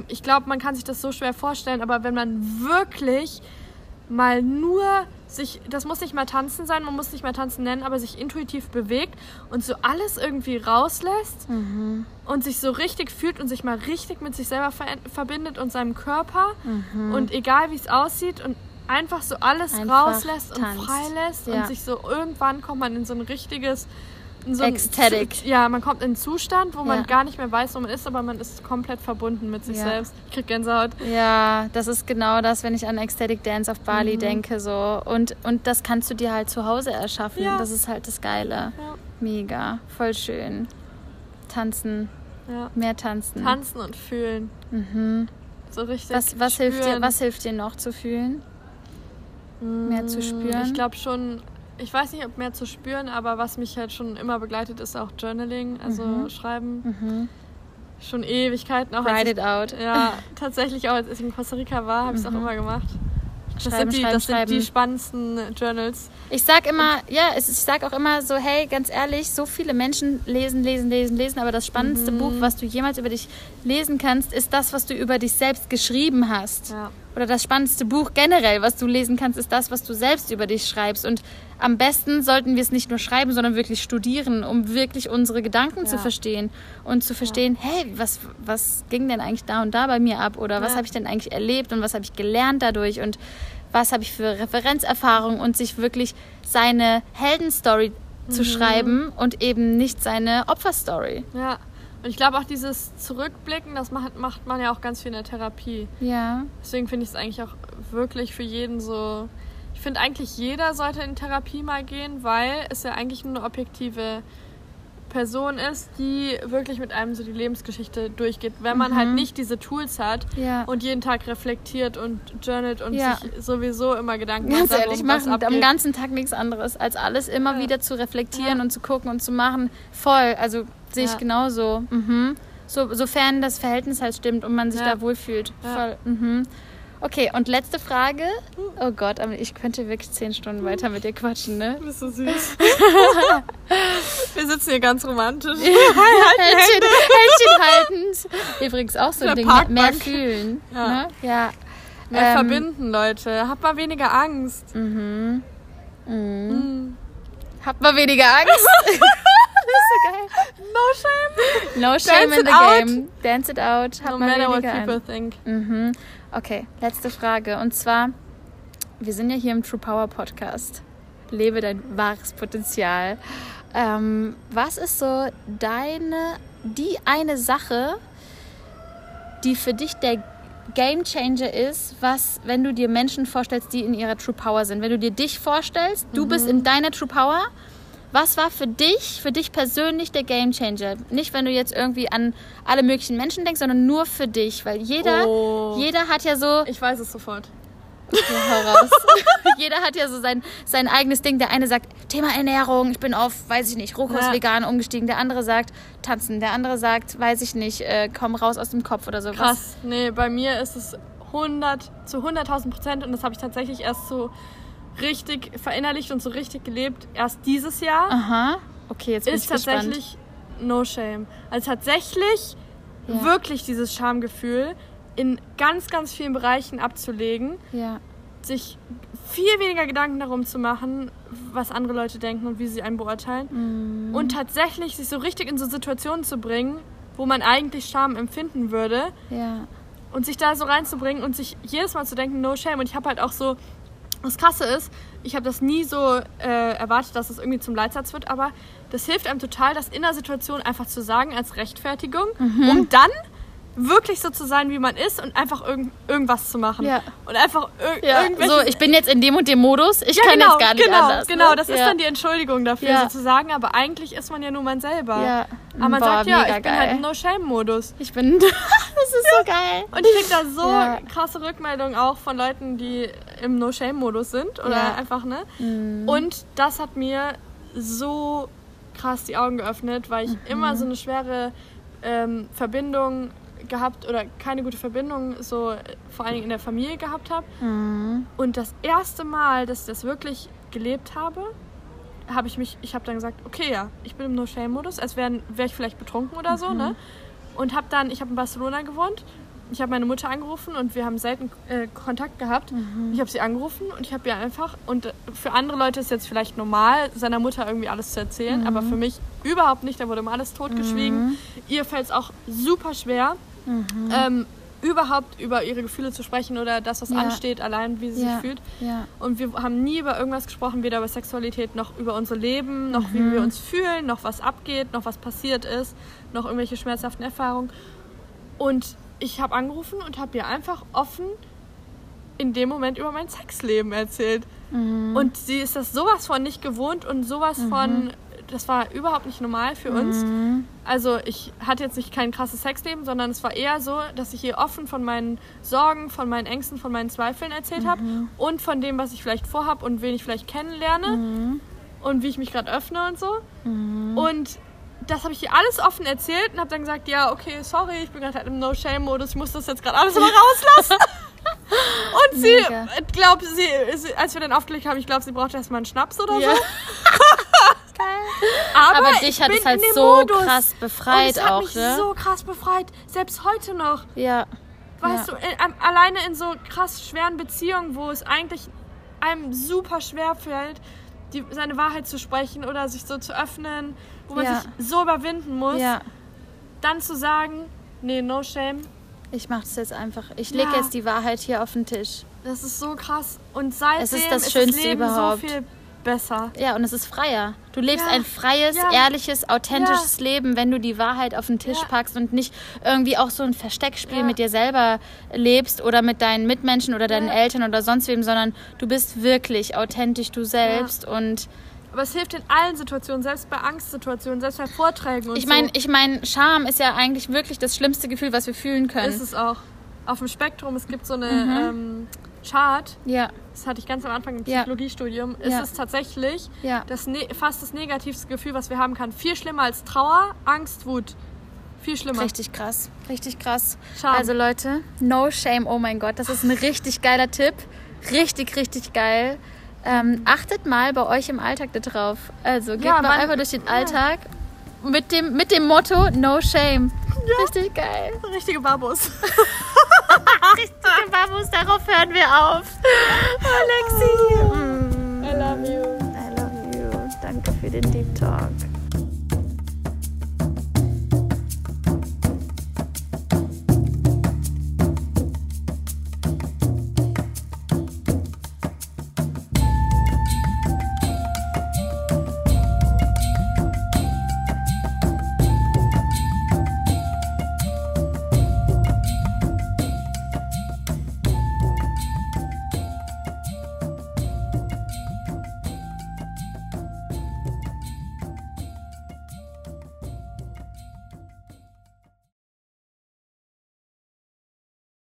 ich glaube, man kann sich das so schwer vorstellen, aber wenn man wirklich mal nur sich, das muss nicht mal tanzen sein, man muss nicht mal tanzen nennen, aber sich intuitiv bewegt und so alles irgendwie rauslässt Mhm. und sich so richtig fühlt und sich mal richtig mit sich selber ver verbindet und seinem Körper Mhm. und egal wie es aussieht und einfach so alles Einfach rauslässt und tanzt. freilässt Ja. und sich so irgendwann kommt man in so ein richtiges so Ecstatic. Zu- Ja, man kommt in einen Zustand, wo Ja. man gar nicht mehr weiß, wo man ist, aber man ist komplett verbunden mit sich Ja. selbst. Ich krieg Gänsehaut. Ja, das ist genau das, wenn ich an Ecstatic Dance auf Bali denke. So. Und, und das kannst du dir halt zu Hause erschaffen. Ja. Das ist halt das Geile. Mega, voll schön. Tanzen, Ja. mehr tanzen. Tanzen und fühlen. Mhm. So richtig. Was, was, hilft dir, was hilft dir noch zu fühlen? Mehr zu spüren? Ich glaube schon ich weiß nicht, ob mehr zu spüren, aber was mich halt schon immer begleitet, ist auch Journaling, also Mhm. Schreiben. Schon Ewigkeiten auch. Write ich, it out. Ja, tatsächlich auch, als ich in Costa Rica war, habe ich es auch immer gemacht. Das Mhm. Schreiben, sind die, schreiben, das sind die schreiben. spannendsten Journals. Ich sag immer, ja, ich sag auch immer so, hey, ganz ehrlich, so viele Menschen lesen, lesen, lesen, lesen, aber das spannendste Buch, was du jemals über dich lesen kannst, ist das, was du über dich selbst geschrieben hast. Ja. Oder das spannendste Buch generell, was du lesen kannst, ist das, was du selbst über dich schreibst. Und am besten sollten wir es nicht nur schreiben, sondern wirklich studieren, um wirklich unsere Gedanken zu Ja. verstehen und zu verstehen, hey, was, was ging denn eigentlich da und da bei mir ab? Oder was Ja. habe ich denn eigentlich erlebt und was habe ich gelernt dadurch? Und was habe ich für Referenzerfahrungen und sich wirklich seine Heldenstory Mhm. zu schreiben und eben nicht seine Opferstory. Ja. Und ich glaube auch dieses Zurückblicken, das macht, macht man ja auch ganz viel in der Therapie. Ja. Deswegen finde ich es eigentlich auch wirklich für jeden so. Ich finde eigentlich jeder sollte in Therapie mal gehen, weil es ja eigentlich nur eine objektive Person ist, die wirklich mit einem so die Lebensgeschichte durchgeht. Wenn man halt nicht diese Tools hat Mhm. Ja. und jeden Tag reflektiert und journalt und Ja. sich sowieso immer Gedanken Ganz macht, ehrlich, darum, was machen am ganzen Tag nichts anderes, als alles immer Ja. wieder zu reflektieren und zu gucken und zu machen. Voll, also sehe ich Ja. genauso. Mhm. So, sofern das Verhältnis halt stimmt und man sich Ja. da wohlfühlt. Ja. Voll. Mhm. Okay, und letzte Frage. Oh Gott, aber ich könnte wirklich zehn Stunden weiter mit dir quatschen, ne? Du bist so süß. Wir sitzen hier ganz romantisch. Händchen, Händchen haltend. Übrigens auch so ein Ding, Parkbank. mehr fühlen. Ja. Ne? ja. Mehr Ähm, verbinden, Leute. Habt mal weniger Angst. Mhm. Mhm. Habt mal weniger Angst. das ist so geil. No shame. No shame Dance in the out. game. Dance it out. Hab No matter what people an. think. Mhm. Okay, letzte Frage. Und zwar, wir sind ja hier im True Power Podcast. Lebe dein wahres Potenzial. Ähm, was ist so deine, die eine Sache, die für dich der Game Changer ist, was, wenn du dir Menschen vorstellst, die in ihrer True Power sind. Wenn du dir dich vorstellst, du bist in deiner True Power. Was war für dich, für dich persönlich der Game Changer? Nicht, wenn du jetzt irgendwie an alle möglichen Menschen denkst, sondern nur für dich. Weil jeder, Oh. jeder hat ja so, Ich weiß es sofort. raus. Jeder hat ja so sein, sein eigenes Ding. Der eine sagt, Thema Ernährung, ich bin auf, weiß ich nicht, Rohkost Ja. vegan umgestiegen. Der andere sagt, tanzen. Der andere sagt, weiß ich nicht, äh, komm raus aus dem Kopf oder sowas. Krass. Nee, bei mir ist es 100 zu 100.000 Prozent und das habe ich tatsächlich erst so richtig verinnerlicht und so richtig gelebt. Erst dieses Jahr Aha. Okay, jetzt bin ist ich gespannt. tatsächlich No Shame. Also tatsächlich Ja. wirklich dieses Schamgefühl in ganz, ganz vielen Bereichen abzulegen, Ja. sich viel weniger Gedanken darum zu machen, was andere Leute denken und wie sie einen beurteilen. Mhm. Und tatsächlich sich so richtig in so Situationen zu bringen, wo man eigentlich Scham empfinden würde Ja. und sich da so reinzubringen und sich jedes Mal zu denken, no shame. Und ich habe halt auch so, das Krasse ist, ich habe das nie so äh, erwartet, dass es irgendwie zum Leitsatz wird, aber das hilft einem total, das in der Situation einfach zu sagen als Rechtfertigung, Mhm. um dann wirklich so zu sein, wie man ist und einfach irgend, irgendwas zu machen. Ja. Und einfach ir Ja, irgendwelche... so, ich bin jetzt in dem und dem Modus. Ich ja, kann genau, jetzt gar nicht genau, anders. Genau, ne? das ist dann die Entschuldigung dafür sozusagen, aber eigentlich ist man ja nur man selber. Ja. Aber man Boah, sagt, ja, ich bin geil. halt im No-Shame-Modus. Ich bin. das ist so geil. Und ich krieg da so krasse Rückmeldungen auch von Leuten, die im No-Shame-Modus sind oder einfach, ne? Mhm. Und das hat mir so krass die Augen geöffnet, weil ich Mhm. immer so eine schwere ähm, Verbindung gehabt oder keine gute Verbindung so äh, vor allen Dingen in der Familie gehabt habe. Mhm. Und das erste Mal, dass ich das wirklich gelebt habe, habe ich mich, ich habe dann gesagt, okay, ja, ich bin im No-Shame-Modus, als wäre wär ich vielleicht betrunken oder so, ne? Und habe dann, ich habe in Barcelona gewohnt, ich habe meine Mutter angerufen und wir haben selten äh, Kontakt gehabt. Ich habe sie angerufen und ich habe ihr einfach, und äh, für andere Leute ist jetzt vielleicht normal, seiner Mutter irgendwie alles zu erzählen, aber für mich überhaupt nicht, da wurde immer alles totgeschwiegen. Ihr fällt es auch super schwer, ähm, überhaupt über ihre Gefühle zu sprechen oder das, was Ja. ansteht, allein wie sie Ja. sich fühlt. Ja. Und wir haben nie über irgendwas gesprochen, weder über Sexualität noch über unser Leben, noch Mhm. wie wir uns fühlen, noch was abgeht, noch was passiert ist, noch irgendwelche schmerzhaften Erfahrungen. Und ich habe angerufen und habe ihr einfach offen in dem Moment über mein Sexleben erzählt. Mhm. Und sie ist das sowas von nicht gewohnt und sowas von, das war überhaupt nicht normal für uns. Mhm. Also ich hatte jetzt nicht kein krasses Sexleben, sondern es war eher so, dass ich ihr offen von meinen Sorgen, von meinen Ängsten, von meinen Zweifeln erzählt habe und von dem, was ich vielleicht vorhab und wen ich vielleicht kennenlerne. und wie ich mich gerade öffne und so. Mhm. Und das habe ich ihr alles offen erzählt und habe dann gesagt, ja, okay, sorry, ich bin gerade halt im No-Shame-Modus, ich muss das jetzt gerade alles mal rauslassen. und sie, glaube, sie, als wir dann aufgelegt haben, ich glaube, sie brauchte erstmal einen Schnaps oder Ja. so. Aber, Aber ich dich hat es halt so Modus. krass und befreit es hat auch, mich ne? so krass befreit, selbst heute noch. ja. Weißt ja. du, in, am- alleine in so krass schweren Beziehungen, wo es eigentlich einem super schwer fällt, die, seine Wahrheit zu sprechen oder sich so zu öffnen, wo man Ja. sich so überwinden muss, Ja. dann zu sagen, nee, no shame, Ich mach das jetzt einfach. Ich leg jetzt die Wahrheit hier auf den Tisch. das ist so krass. Und seitdem Es ist das das Schönste Leben überhaupt. so viel besser. Ja, und es ist freier. Du lebst Ja. ein freies, Ja. ehrliches, authentisches Leben, wenn du die Wahrheit auf den Tisch Ja. packst und nicht irgendwie auch so ein Versteckspiel Ja. mit dir selber lebst oder mit deinen Mitmenschen oder deinen Ja. Eltern oder sonst wem, sondern du bist wirklich authentisch du selbst und Aber es hilft in allen Situationen, selbst bei Angstsituationen, selbst bei Vorträgen und ich meine, so. ich meine, Scham ist ja eigentlich wirklich das schlimmste Gefühl, was wir fühlen können. ist es auch. Auf dem Spektrum, es gibt so eine Mhm. ähm, Chart, ja, das hatte ich ganz am Anfang im Ja. Psychologiestudium, Ja. ist es tatsächlich ja. das ne fast das negativste Gefühl, was wir haben kann. Viel schlimmer als Trauer, Angst, Wut. Viel schlimmer. Richtig krass, richtig krass. Scham. Also Leute, no shame, oh mein Gott, das ist ein richtig geiler Tipp. Richtig, richtig geil. Ähm, achtet mal bei euch im Alltag darauf. Also geht Ja, mal man- einfach durch den Alltag mit dem, mit dem Motto No Shame. Richtig geil. Richtige Babos. Richtige Babus, darauf hören wir auf. Alexi. I love you. I love you. Danke für den Deep Talk.